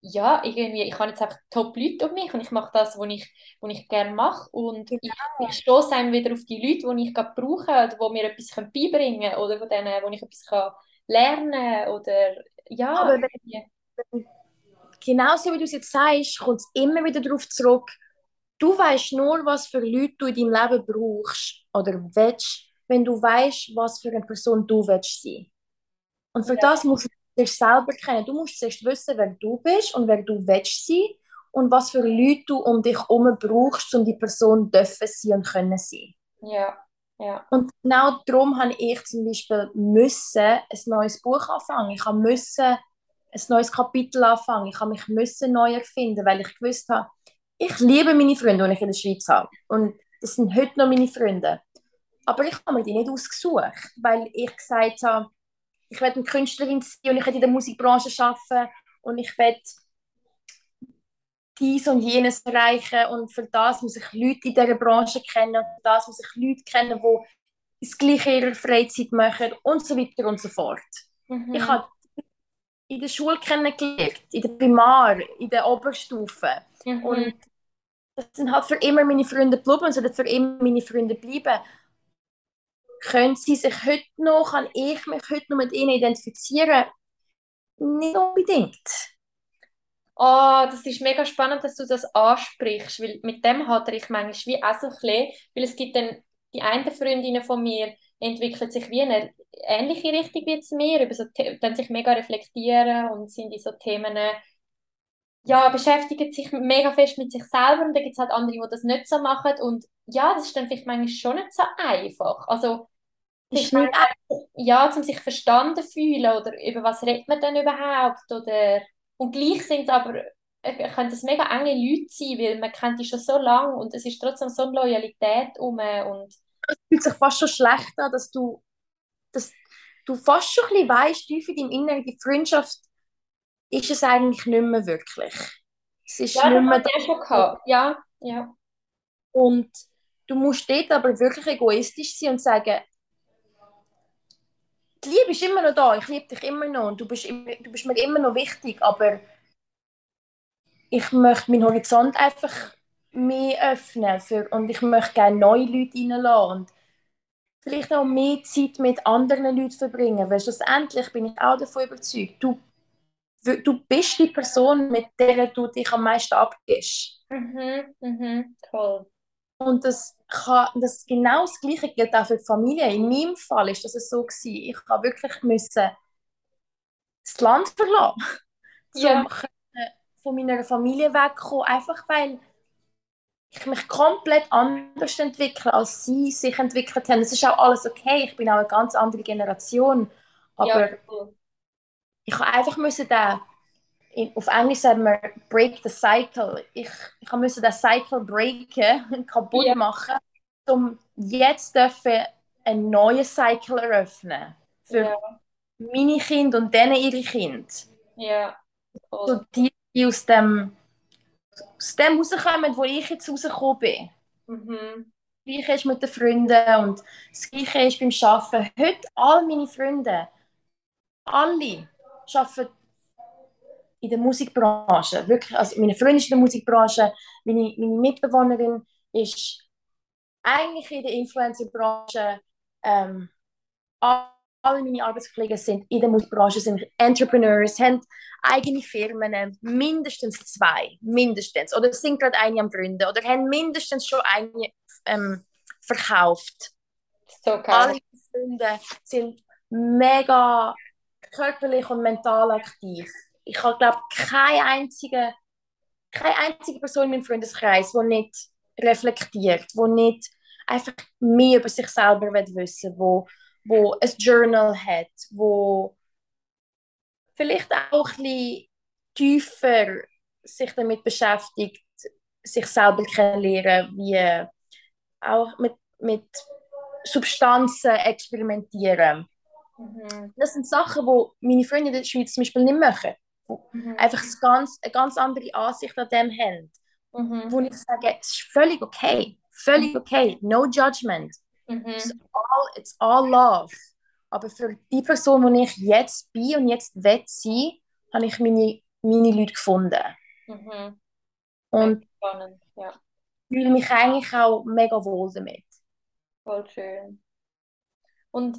ja, irgendwie, ich habe jetzt einfach Top-Leute um mich und ich mache das, was ich, was ich gerne mache und genau. ich, ich stoße einem wieder auf die Leute, die ich gerade brauche oder die mir etwas beibringen können oder von denen, wo ich etwas kann lernen kann oder ja. Aber wenn, so wie du es jetzt sagst, kommt es immer wieder darauf zurück, du weißt nur, was für Leute du in deinem Leben brauchst oder willst, wenn du weißt, was für eine Person du willst sein. Und für Ja. das musst du dich selber kennen. Du musst zuerst wissen, wer du bist und wer du willst sein und was für Leute du um dich herum brauchst, um die Person dürfen sein und können sein. Ja, ja. Und genau darum habe ich zum Beispiel müssen ein neues Buch anfangen. Ich habe müssen ein neues Kapitel anfangen. Ich habe mich müssen neu erfinden, weil ich gewusst habe, ich liebe meine Freunde, die ich in der Schweiz habe. Und das sind heute noch meine Freunde. Aber ich habe mir die nicht ausgesucht, weil ich gesagt habe, ich werde eine Künstlerin sein und ich werde in der Musikbranche arbeiten und ich werde dies und jenes erreichen und für das muss ich Leute in dieser Branche kennen und für das muss ich Leute kennen, die das Gleiche in ihrer Freizeit machen und so weiter und so fort. Mhm. Ich habe in der Schule kennengelernt, in der Primar, in der Oberstufe Mhm. und das sind halt für immer meine Freunde geblieben und sollen für immer meine Freunde bleiben. Können sie sich heute noch, kann ich mich heute noch mit ihnen identifizieren? Nicht unbedingt. Oh, das ist mega spannend, dass du das ansprichst, weil mit dem hadere ich manchmal wie auch so ein bisschen, weil es gibt dann die einen Freundinnen von mir, entwickeln sich wie in eine ähnliche Richtung wie zu mir, über so, dann sich mega reflektieren und sind in so Themen, ja, beschäftigen sich mega fest mit sich selber und dann gibt es halt andere, die das nicht so machen und ja, das ist dann vielleicht manchmal schon nicht so einfach. Also, es Ist nicht manchmal, ja, um sich verstanden fühlen oder über was redet man denn überhaupt oder und gleich sind aber äh, können das mega enge Leute sein, weil man kennt die schon so lange und es ist trotzdem so eine Loyalität um und es fühlt sich fast schon schlecht an, dass du, dass du fast schon ein bisschen weißt, tief in deinem Inneren, die Freundschaft ist es eigentlich nicht mehr wirklich. Es ist ja, nicht das mehr auch schon gehabt. Ja, ja, Und du musst dort aber wirklich egoistisch sein und sagen, die Liebe ist immer noch da, ich liebe dich immer noch und du bist, immer, du bist mir immer noch wichtig, aber ich möchte meinen Horizont einfach mehr öffnen für, und ich möchte gerne neue Leute reinlassen und vielleicht auch mehr Zeit mit anderen Leuten verbringen, weil schlussendlich bin ich auch davon überzeugt, du, du bist die Person, mit der du dich am meisten abgibst. mhm, mhm, toll. Und das, kann, das genau das Gleiche gilt auch für die Familie. In meinem Fall ist das so gewesen. Ich habe wirklich müssen das Land verlassen, *laughs* Ja. um von meiner Familie wegzukommen, einfach weil ich mich komplett anders entwickle, als sie sich entwickelt haben. Es ist auch alles okay. Ich bin auch eine ganz andere Generation, aber Ja, ich habe einfach müssen den, auf Englisch sagen wir break the cycle. Ich, ich müssen den Cycle breaken, kaputt Ja. machen, um jetzt dürfen einen neuen Cycle eröffnen für Ja, meine Kinder und denen ihre Kinder. ja, So die, die aus dem aus dem rauskommen, wo ich jetzt rausgekommen bin. Mhm. Das Gleiche ist mit den Freunden und das Gleiche ist beim Arbeiten. Heute all meine Freunde, alle arbeiten in der Musikbranche. Wirklich, also meine Freundin ist in der Musikbranche, meine, meine Mitbewohnerin ist eigentlich in der Influencerbranche. Ähm, alle meine Arbeitskollegen sind in der Musikbranche, sind Entrepreneurs, haben eigene Firmen, mindestens zwei, mindestens. Oder sind gerade eine am Gründen oder haben mindestens schon eine ähm, verkauft. So geil. Alle Freunde sind mega körperlich und mental aktiv. Ich habe, glaube keine einzige, keine einzige Person in meinem Freundeskreis, die nicht reflektiert, die nicht einfach mehr über sich selber will wissen wo ein Journal hat, wo vielleicht auch ein bisschen tiefer sich damit beschäftigt, sich selber kennenlernen, wie auch mit, mit Substanzen experimentieren. Mhm. Das sind Sachen, die meine Freunde in der Schweiz zum Beispiel nicht machen. Mhm. Einfach eine ganz, eine ganz andere Ansicht an dem haben. Mhm. Wo ich sage, es ist völlig okay. Völlig okay. No judgment. Mhm. It's all, it's all love. Aber für die Person, die ich jetzt bin und jetzt will sein, habe ich meine, meine Leute gefunden. Mhm. Und Spannend, ja, fühle mich eigentlich auch mega wohl damit. voll schön. Und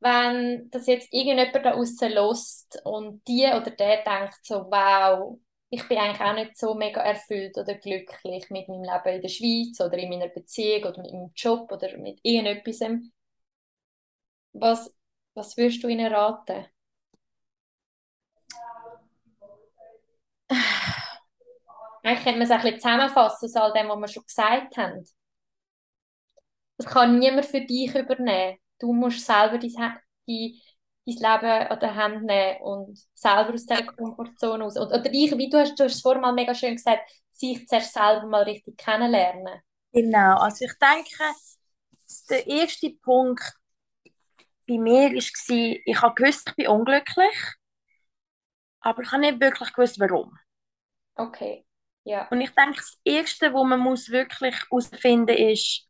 wenn das jetzt irgendjemand da draußen lässt und die oder der denkt so, wow, ich bin eigentlich auch nicht so mega erfüllt oder glücklich mit meinem Leben in der Schweiz oder in meiner Beziehung oder mit meinem Job oder mit irgendetwas, Was, was würdest du ihnen raten? Eigentlich könnte man es ein bisschen zusammenfassen aus all dem, was wir schon gesagt haben. Das kann niemand für dich übernehmen. Du musst selber dein, dein, dein Leben an der Hand nehmen und selber aus dieser Komfortzone raus. Oder, oder ich, wie du hast, du hast es vorhin mal mega schön gesagt, sich zuerst selber mal richtig kennenlernen. Genau, also ich denke, der erste Punkt bei mir war, ich habe gewusst, ich bin unglücklich, aber ich habe nicht wirklich gewusst, warum. Okay, ja. Und ich denke, das Erste, was man muss wirklich herausfinden muss, ist,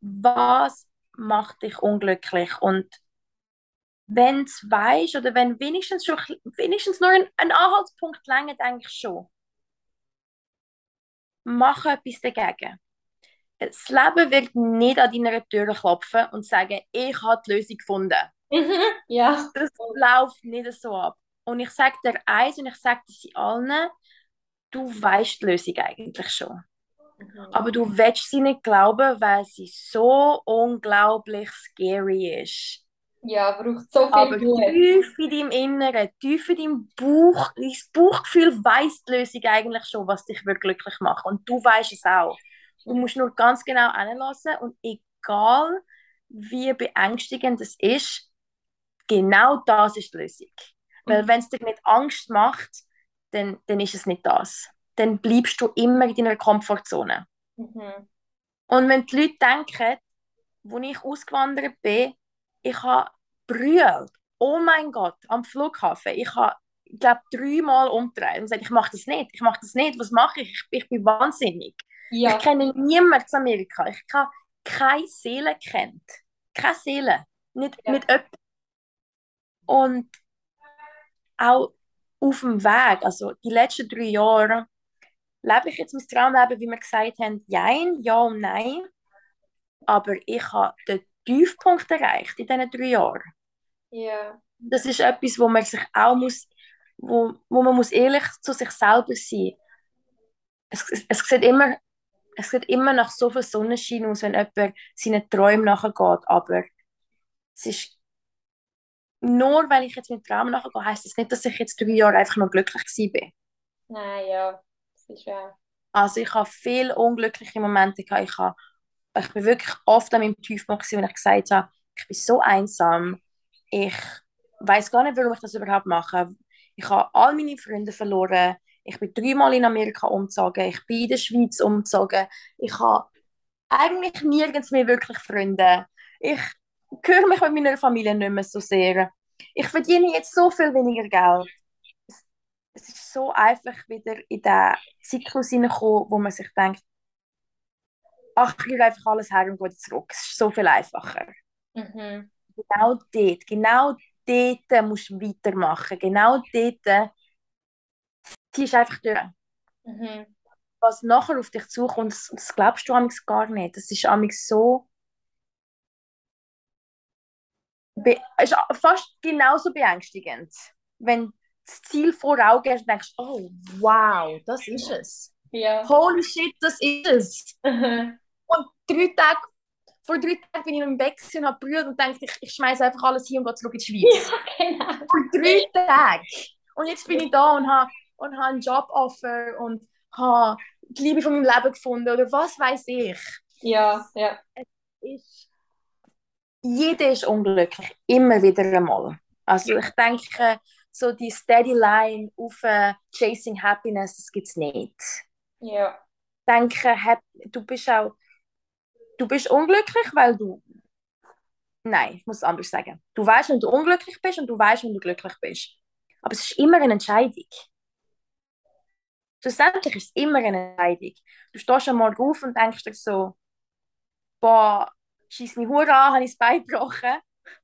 was macht dich unglücklich? Und wenn es weißt oder wenn wenigstens schon wenigstens nur ein, ein Anhaltspunkt länger, denke ich schon. Mach etwas dagegen. Das Leben wird nicht an deiner Tür klopfen und sagen, ich habe die Lösung gefunden. Mhm, ja. Das läuft nicht so ab. Und ich sage dir eins und ich sage das allen, du weißt die Lösung eigentlich schon. Mhm. Aber du willst sie nicht glauben, weil sie so unglaublich scary ist. Ja, braucht so viel Aber tief in deinem Inneren, tief in deinem Bauch, dein Bauchgefühl weiss die Lösung eigentlich schon, was dich wirklich glücklich macht. Und du weißt es auch. Du musst nur ganz genau anlassen und egal wie beängstigend es ist, genau das ist die Lösung. Weil mhm. wenn es dir nicht Angst macht, dann, dann ist es nicht das. Dann bleibst du immer in deiner Komfortzone. Mhm. Und wenn die Leute denken, wo ich ausgewandert bin, ich habe brüllt. Oh mein Gott, am Flughafen. Ich habe, glaube, dreimal umgedreht und gesagt, ich mache das nicht, ich mache das nicht. Was mache ich? ich? Ich bin wahnsinnig. Ja. Ich kenne niemanden in Amerika. Ich habe keine Seele kennt. Keine Seele. Nicht, ja. nicht jemand. Und auch auf dem Weg, also die letzten drei Jahre, lebe ich jetzt mein Traumleben, wie wir gesagt haben, jein, ja und nein. Aber ich habe den Tiefpunkt erreicht in diesen drei Jahren. Ja. Das ist etwas, wo man sich auch muss, wo, wo man muss ehrlich zu sich selber sein. Es, es, es sieht immer, es sieht immer nach so viel Sonnenschein aus, wenn jemand seinen Träumen nachgeht, aber es ist nur weil ich jetzt mit Traum nachgehe, heißt das nicht, dass ich jetzt drei Jahre einfach nur glücklich war. Nein, ja, das ist ja. Also ich habe viele unglückliche Momente gehabt. Ich, habe, ich bin wirklich oft an meinem Tiefpunkt, wenn ich gesagt habe, ich bin so einsam. Ich weiß gar nicht, warum ich das überhaupt mache. Ich habe all meine Freunde verloren. Ich bin dreimal in Amerika umgezogen. Ich bin in der Schweiz umgezogen. Ich habe eigentlich nirgends mehr wirklich Freunde. Ich höre mich mit meiner Familie nicht mehr so sehr. Ich verdiene jetzt so viel weniger Geld. Es, es ist so einfach wieder in den Zyklus hineingekommen, wo man sich denkt, ach, ich gehe einfach alles her und gehe zurück. Es ist so viel einfacher. Mhm. Genau dort, genau dort musst du weitermachen. Genau dort ziehst du einfach durch. Mhm. Was nachher auf dich zukommt, das, das glaubst du gar nicht. Das ist so ist fast genauso beängstigend, wenn das Ziel vor Augen hast und denkst, oh wow, das ist es. Ja. Holy shit, das ist es. Und drei Tage, vor drei Tagen bin ich im Bett und habe berührt und dachte, ich, ich schmeiße einfach alles hier und gehe zurück in die Schweiz. Ja, genau. Vor drei Tagen. Und jetzt bin ich da und habe, und habe einen Joboffer und habe die Liebe von meinem Leben gefunden oder was weiß ich. Ja, ja. Es ist jeder ist unglücklich, immer wieder einmal. Also ich denke, so die steady line auf uh, Chasing Happiness, das gibt es nicht. Ja. Ich denke, du bist auch, du bist unglücklich, weil du, nein, ich muss es anders sagen. Du weißt, wenn du unglücklich bist und du weißt, wenn du glücklich bist. Aber es ist immer eine Entscheidung. Schlussendlich ist es immer eine Entscheidung. Du stehst einmal auf und denkst dir so, boah, schieße mich an, habe ich das Bein gebrochen.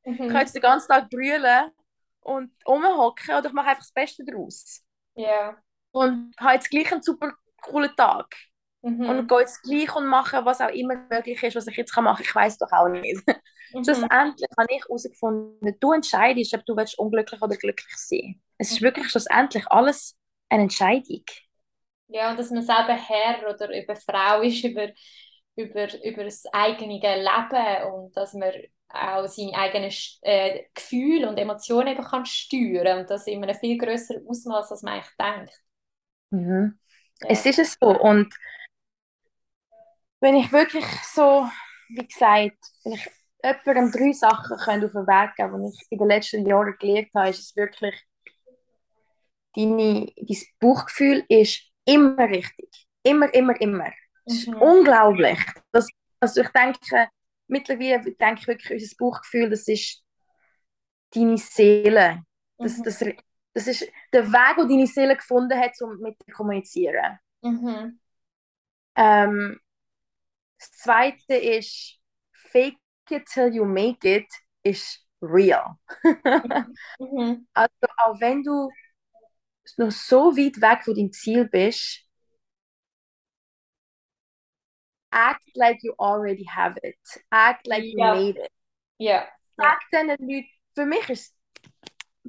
Mhm. Ich jetzt den ganzen Tag brüllen und rumhocken oder ich mache einfach das Beste daraus. Ja. Und habe jetzt gleich einen super coolen Tag. Mhm. Und gehe jetzt gleich und mache, was auch immer möglich ist, was ich jetzt machen kann. Ich weiß doch auch nicht. *laughs* Mhm. Schlussendlich habe ich herausgefunden, du entscheidest, ob du willst unglücklich oder glücklich sein Es ist mhm. wirklich schlussendlich alles eine Entscheidung. Ja, und dass man selber Herr oder über Frau ist, über über, über das eigene Leben und dass man auch seine eigenen äh, Gefühle und Emotionen eben kann steuern und das in einem viel größeren Ausmaß, als man eigentlich denkt. Mhm. Ja. Es ist es so und wenn ich wirklich so, wie gesagt, wenn ich jemandem drei Sachen können auf den Weg geben die ich in den letzten Jahren gelernt habe, ist es wirklich, deine, dein Bauchgefühl ist immer richtig. Immer, immer, immer. Ist mhm. unglaublich. Das, also ich denke, mittlerweile denke ich wirklich, unser Bauchgefühl, das ist deine Seele. Das, mhm. das, das ist der Weg, den deine Seele gefunden hat, um mit dir zu kommunizieren. Mhm. Ähm, das zweite ist, fake it till you make it, ist real. *laughs* mhm. Also auch wenn du noch so weit weg von deinem Ziel bist, act like you already have it. Act like you ja. made it. Ja. Sag diesen Leuten, für mich ist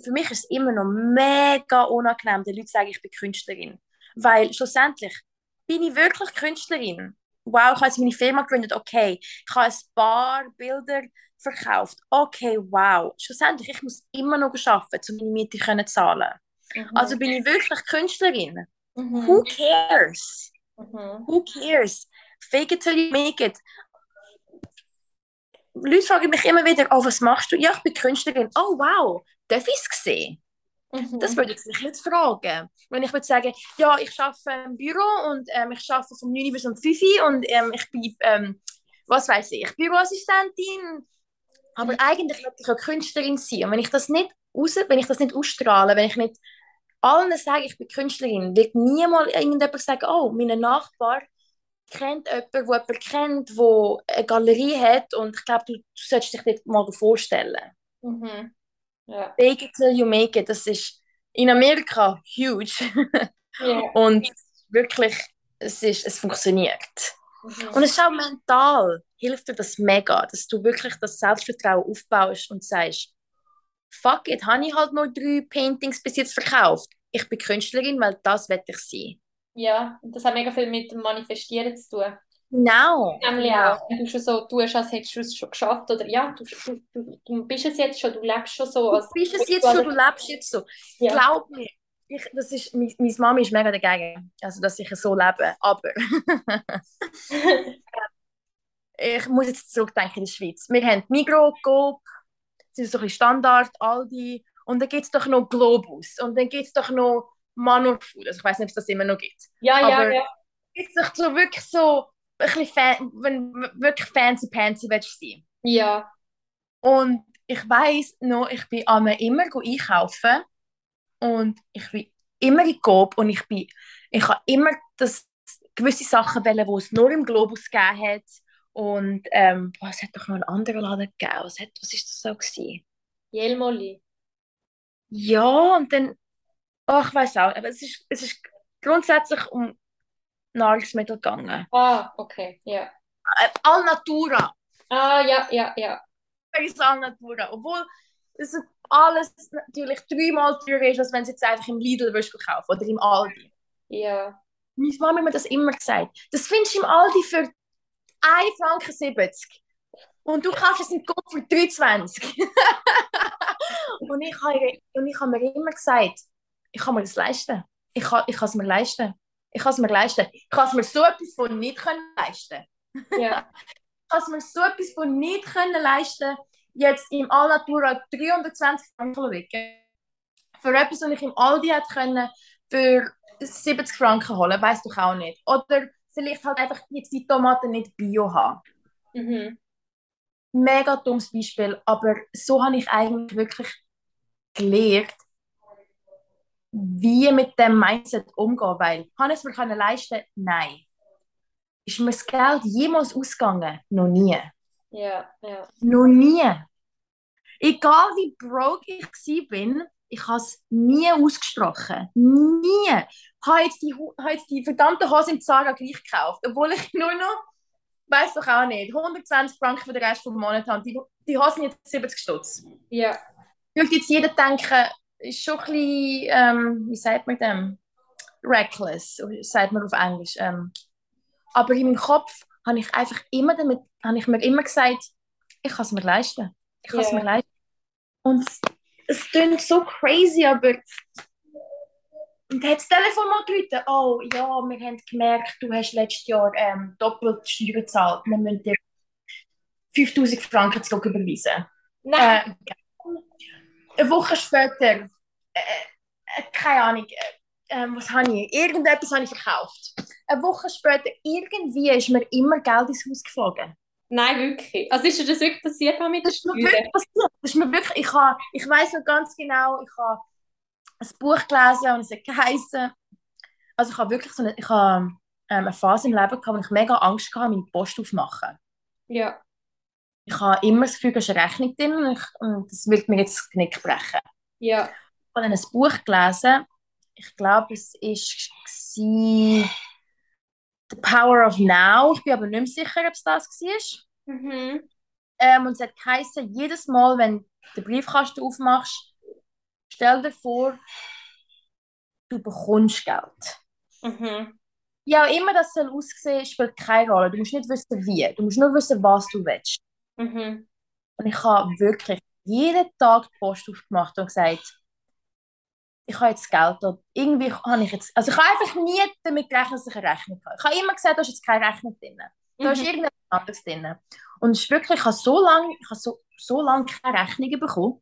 für mich ist es immer noch mega unangenehm, den Leuten zu sagen, ich bin Künstlerin. Weil schlussendlich bin ich wirklich Künstlerin. Wow, ich habe meine Firma gegründet, okay. Ich habe ein paar Bilder verkauft, okay, wow. Schlussendlich, ich muss immer noch arbeiten, um meine Miete zu zahlen. Mhm. Also bin ich wirklich Künstlerin. Mhm. Who cares? Mhm. Who cares? Fake it till you make it. Leute fragen mich immer wieder, oh, was machst du? Ja, ich bin Künstlerin. Oh, wow, darf ich es sehen? Mhm. Das würde ich mich nicht fragen. Wenn ich würde sagen, ja, ich arbeite im Büro und ähm, ich arbeite von 9 bis um 5 Uhr und ähm, ich bin, ähm, was weiß ich, Büroassistentin. Aber mhm. eigentlich möchte ich auch Künstlerin sein. Und wenn ich das nicht raus, wenn ich das nicht ausstrahle, wenn ich nicht allen sage, ich bin Künstlerin, wird niemals irgendjemand sagen, oh, mein Nachbar kennt jemanden, der jemanden kennt, der eine Galerie hat und ich glaube, du, du solltest dich das mal vorstellen. Mhm. Ja. Fake it till you make it, das ist in Amerika huge. *laughs* yeah. *laughs* Und wirklich, es, ist, es funktioniert. Mhm. Und es ist auch mental, hilft dir das mega, dass du wirklich das Selbstvertrauen aufbaust und sagst, fuck it, habe ich halt nur drei Paintings bis jetzt verkauft. Ich bin Künstlerin, weil das werde ich sein. Ja, das hat mega viel mit dem Manifestieren zu tun. Genau. Nämlich genau. auch, wenn du schon so tust, als hättest du es schon geschafft. Oder ja, du, du, du bist es jetzt schon, du lebst schon so. Als du bist es jetzt schon, du lebst jetzt so. Ja. Glaub mir. Ich, das ist, meine, meine Mama ist mega dagegen, also dass ich so lebe. Aber *laughs* ich muss jetzt zurückdenken in die Schweiz. Wir haben Migros, Coop, das sind so ein Standard, Aldi. Und dann gibt es doch noch Globus. Und dann gibt es doch noch Manor Food. Also ich weiß nicht, ob es das immer noch gibt. Ja, Aber ja, ja. Es doch so wirklich so, bisschen fan, wenn wirklich fancy pansy willst sein. Ja. Und ich weiß noch, ich bin immer einkaufen und ich bin immer in Coop und ich bin, ich habe immer das, gewisse Sachen wählen, die es nur im Globus gegeben hat. Und ähm, boah, es hat doch noch einen anderen Laden gegeben. Was, hat, was ist das so gewesen? Jelmoli. Ja, und dann, oh, ich weiß auch, aber es ist, es ist grundsätzlich um Nahrungsmittel gegangen. Ah, okay, ja. Äh, Alnatura. Ah, ja, ja, ja. Das ist Alnatura. Obwohl es alles natürlich dreimal teurer ist, als wenn du jetzt einfach im Lidl würdest kaufen oder im Aldi. Ja. Meine Mama hat mir das immer gesagt. Das findest du im Aldi für 1,70 Franken. Und du kaufst es im Kopf für 23. *laughs* und ich habe und ich habe mir immer gesagt, ich kann mir das leisten. Ich kann, ich kann es mir leisten. Ich kann es mir leisten. Ich kann es mir so etwas von nicht können leisten. Ja. *laughs* ich kann es mir so etwas von nicht können leisten, jetzt im Alnatura 320 Franken wecken. Für etwas, was ich im Aldi hätte können, für 70 Franken holen, weißt du auch nicht. Oder vielleicht halt einfach jetzt die Tomaten nicht bio haben. Mhm. Mega dummes Beispiel, aber so habe ich eigentlich wirklich gelernt, wie mit dem Mindset umgehen, weil kann ich es mir können leisten? Nein. Ist mir das Geld jemals ausgegangen? Noch nie. Ja, ja. Noch nie. Egal wie broke ich bin, ich habe es nie ausgesprochen. Nie. Ich habe jetzt die, habe jetzt die verdammte Hose im Zara gleich gekauft, obwohl ich nur noch, weiß doch auch nicht, 120 Franken für den Rest des Monats habe. Die, die Hosen jetzt 70 Stutz. Ja. Würde jetzt jeder denken, schon ein bisschen, ähm, wie sagt man dem? Reckless, sagt man auf Englisch. Ähm, aber in meinem Kopf habe ich einfach immer damit, habe ich mir immer gesagt, ich kann es mir leisten. Ich kann es yeah. mir leisten. Und es, es klingt so crazy, aber und hat das Telefon mal gerufen, oh ja, wir haben gemerkt, du hast letztes Jahr ähm, doppelt Steuern gezahlt. Wir müssen dir 5000 Franken zurücküberweisen. Nein. Äh, eine Woche später, äh, keine Ahnung, äh, was habe ich? Irgendetwas habe ich verkauft. Eine Woche später, irgendwie ist mir immer Geld ins Haus geflogen. Nein, wirklich. Also ist dir das wirklich passiert mit der Steuern? Das ist mir wirklich passiert. Das ist mir wirklich, ich, habe, ich weiß noch ganz genau, ich habe ein Buch gelesen und es hat geheißen, also ich habe wirklich so eine, ich habe, ähm, eine Phase im Leben gehabt, wo ich mega Angst hatte, meine Post aufzumachen. Ja. Ich habe immer das Gefühl, da ist eine Rechnung drin und, ich, und das will mir jetzt das Knick brechen. Ja. Ich habe ein Buch gelesen, ich glaube, es war The Power of Now. Ich bin aber nicht mehr sicher, ob es das war. Mhm. Ähm, und es hat geheißen, jedes Mal, wenn du den Briefkasten aufmachst, stell dir vor, du bekommst Geld. Mhm. Ja, immer das soll aussehen, spielt keine Rolle. Du musst nicht wissen, wie. Du musst nur wissen, was du willst. Mhm. Und ich habe wirklich jeden Tag die Post aufgemacht und gesagt, ich habe jetzt Geld und irgendwie habe ich jetzt, also ich habe einfach nie damit gerechnet, dass ich eine Rechnung habe. Ich habe immer gesagt, da ist jetzt keine Rechnung drin. Da mhm. ist irgendetwas anderes drin. Und es ist wirklich, ich habe so lange, ich habe so, so lange keine Rechnungen bekommen.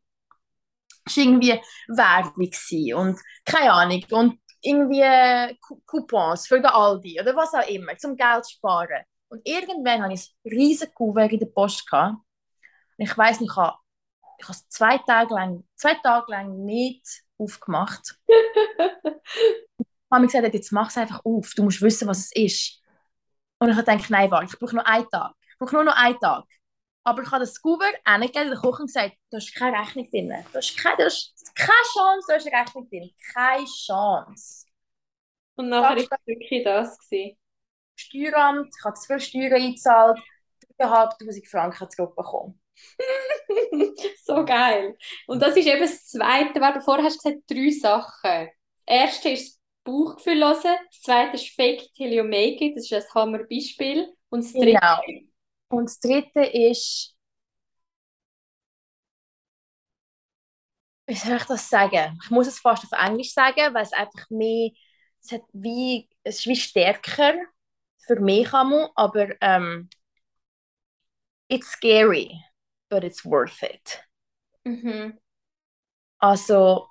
Es war irgendwie Werbung und keine Ahnung und irgendwie Coupons für den Aldi oder was auch immer, zum Geld sparen. Und irgendwann hatte ich ein riesiges Kuvert in der Post. Gehabt. Und ich weiss nicht, ich habe, ich habe es zwei Tage lang, zwei Tage lang nicht aufgemacht. ich habe mir gesagt, jetzt mach es einfach auf, du musst wissen, was es ist. Und ich habe gedacht, nein, warte, ich brauche nur einen Tag. Ich brauche nur noch einen Tag. Aber ich habe das hingegeben in der Küche und gesagt, da ist keine Rechnung drin. Da ist keine, da ist keine Chance, da ist eine Rechnung drin. Keine Chance. Und nachher war es wirklich das. Gewesen. Steueramt, ich habe zu viel Steuern eingezahlt, 3'500 Franken zurückbekommen. *laughs* so geil. Und das ist eben das Zweite, weil du vorher hast gesagt, drei Sachen. Das erste ist das Bauchgefühl hören, das zweite ist Fake till you make it, das ist ein Hammer-Beispiel. Und das dritte... Genau. Und das dritte ist... Wie soll ich das sagen? Ich muss es fast auf Englisch sagen, weil es einfach mehr... Es, hat wie, es ist wie stärker für mich, aber ähm, it's scary but it's worth it. Mhm. Also,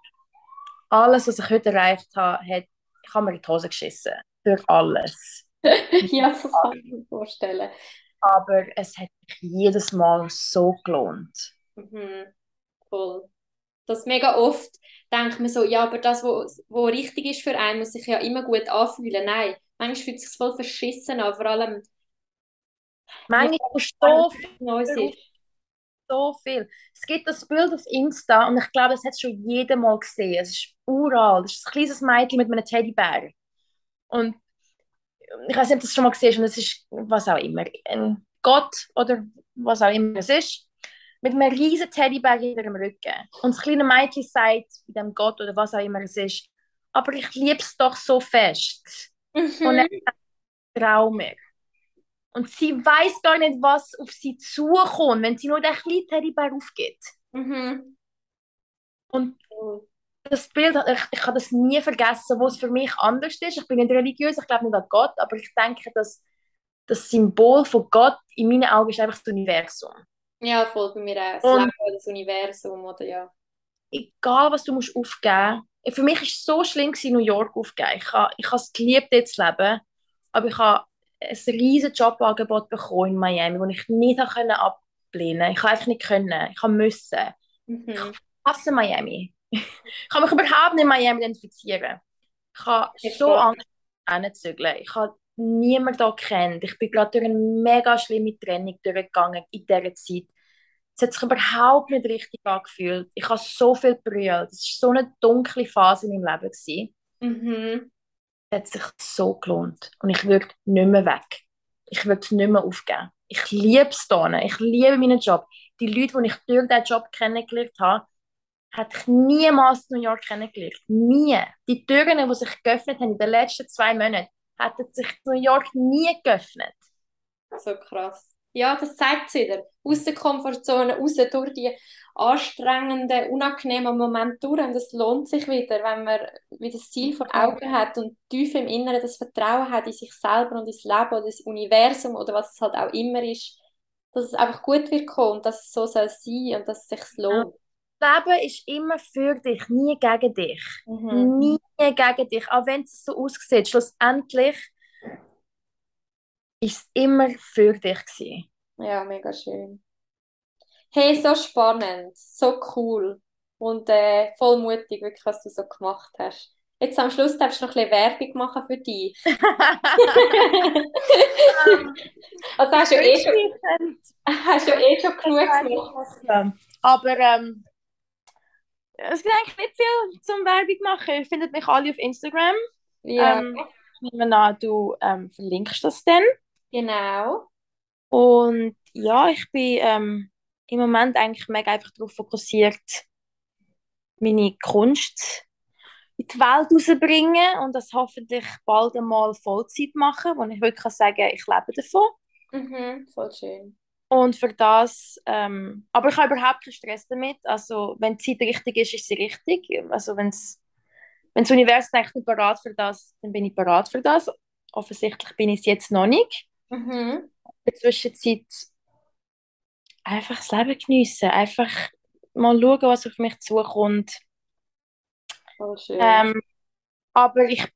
alles, was ich heute erreicht habe, hat, ich habe mir in die Hose geschissen. Durch alles. *laughs* ja, das kann ich mir vorstellen. Aber es hat mich jedes Mal so gelohnt. Mhm. Cool. Das mega oft denkt man so, ja, aber das, was wo, wo richtig ist für einen, muss sich ja immer gut anfühlen. Nein, manchmal fühlt es sich voll verschissen an, vor allem. Manchmal ist so viel so viel. Es gibt das Bild auf Insta und ich glaube, das hat schon jeder mal gesehen. Es ist uralt. Es ist ein kleines Mädchen mit einem Teddybär. Und ich weiß nicht, ob du das schon mal gesehen hast, und es ist was auch immer. Ein Gott oder was auch immer es ist. Mit einem riesen Teddybär hinter dem Rücken. Und das kleine Mädchen sagt dem Gott oder was auch immer es ist, aber ich liebe es doch so fest. Mhm. Und er trau mir. Und sie weiß gar nicht, was auf sie zukommt, wenn sie nur den kleinen Teddybär aufgibt. Mhm. Und das Bild, ich, ich kann das nie vergessen, wo es für mich anders ist. Ich bin nicht religiös, ich glaube nicht an Gott, aber ich denke, dass das Symbol von Gott in meinen Augen ist einfach das Universum. Ja, voll bei mir auch. Das Leben das Universum, oder ja. Egal, was du musst aufgeben musst. Für mich war es so schlimm, in New York aufzugeben. Ich habe ich es geliebt, dort zu leben, aber ich habe ein riesiges Jobangebot bekommen in Miami, das ich nicht ablehnen konnte. Ich konnte einfach nicht können. Ich musste. Mhm. Ich hasse Miami. ich kann mich überhaupt nicht in Miami identifizieren. Ich habe so Angst, hinzuzügeln. Ich habe niemanden hier kennt. Ich bin gerade durch eine mega schlimme Trennung durchgegangen in dieser Zeit. Es hat sich überhaupt nicht richtig angefühlt. Ich habe so viel brüllt. Es war so eine dunkle Phase in meinem Leben. Mhm hat sich so gelohnt. Und ich würde nicht mehr weg. Ich würde es nicht mehr aufgeben. Ich liebe es hier. Ich liebe meinen Job. Die Leute, die ich durch diesen Job kennengelernt habe, hätte ich niemals New York kennengelernt. Nie. Die Türen, die sich geöffnet haben in den letzten zwei Monaten, hätten sich New York nie geöffnet. So krass. Ja, das zeigt es wieder. Aus der Komfortzone, raus durch die anstrengenden, unangenehmen Momente durch. Und es lohnt sich wieder, wenn man wieder das Ziel vor Augen hat und tief im Inneren das Vertrauen hat in sich selber und ins Leben oder das Universum oder was es halt auch immer ist, dass es einfach gut wird kommen und dass es so soll sein und dass es sich lohnt. Leben ist immer für dich, nie gegen dich. Mhm. Nie gegen dich. Auch wenn es so aussieht, schlussendlich es immer für dich gewesen. Ja, mega schön. Hey, so spannend, so cool und äh, voll mutig, wirklich, was du so gemacht hast. Jetzt am Schluss darfst du noch ein bisschen Werbung machen für dich. *laughs* *laughs* also hast du eh schon, hast du eh schon genug gemacht. Aber ähm, es gibt eigentlich nicht viel zum Werbung machen. Ihr findet mich alle auf Instagram. Ja. Ähm, ich nehme an, du ähm, verlinkst das dann. Genau. Und ja, ich bin ähm, im Moment eigentlich mega einfach darauf fokussiert, meine Kunst in die Welt rauszubringen und das hoffentlich bald einmal Vollzeit machen, wo ich wirklich sagen kann, ich lebe davon. Mhm, voll schön. Und für das, ähm, aber ich habe überhaupt keinen Stress damit. Also, wenn die Zeit richtig ist, ist sie richtig. Also, wenn das Universum echt nicht parat für das, dann bin ich parat für das. Offensichtlich bin ich es jetzt noch nicht. Mhm. In der Zwischenzeit einfach das Leben geniessen. Einfach mal schauen, was auf mich zukommt. Oh, schön. Ähm, aber ich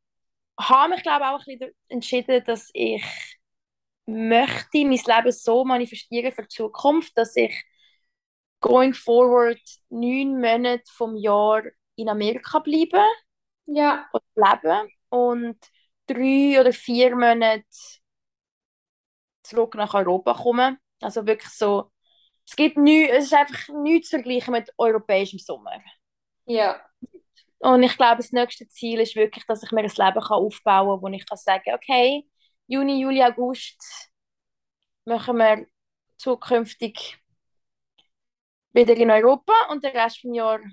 habe mich, glaube ich, auch ein bisschen entschieden, dass ich möchte mein Leben so manifestieren für die Zukunft, dass ich going forward neun Monate vom Jahr in Amerika bleibe ja. und leben und drei oder vier Monate zurück nach Europa kommen. Also wirklich so, es gibt nie, es ist einfach nichts zu vergleichen mit europäischem Sommer. Ja. Und ich glaube, das nächste Ziel ist wirklich, dass ich mir ein Leben kann aufbauen kann, wo ich kann sagen okay, Juni, Juli, August machen wir zukünftig wieder in Europa und den Rest des Jahres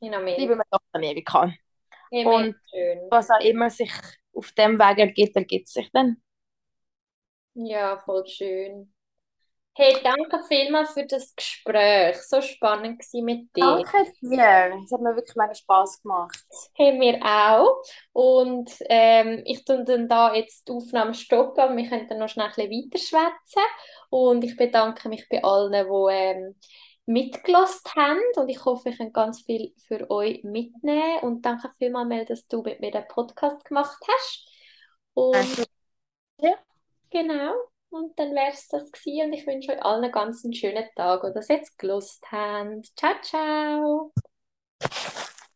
in Amerika. bleiben wir in Amerika. Ja, und was auch immer sich auf dem Weg ergibt, ergibt sich dann. Ja, voll schön. Hey, danke vielmals für das Gespräch. So spannend war mit dir. Danke dir. Es hat mir wirklich mega Spass gemacht. Hey, mir auch. Und ähm, ich tue dann da jetzt die Aufnahme stoppen und wir können dann noch schnell ein bisschen weiterschwätzen. Und ich bedanke mich bei allen, die ähm, mitgelost haben und ich hoffe, ich kann ganz viel für euch mitnehmen und danke vielmals, Mel, dass du mit mir den Podcast gemacht hast. Und ja. Genau. Und dann wäre es das gewesen. Und ich wünsche euch allen einen ganz schönen Tag oder ihr jetzt gelost habt. Ciao, ciao.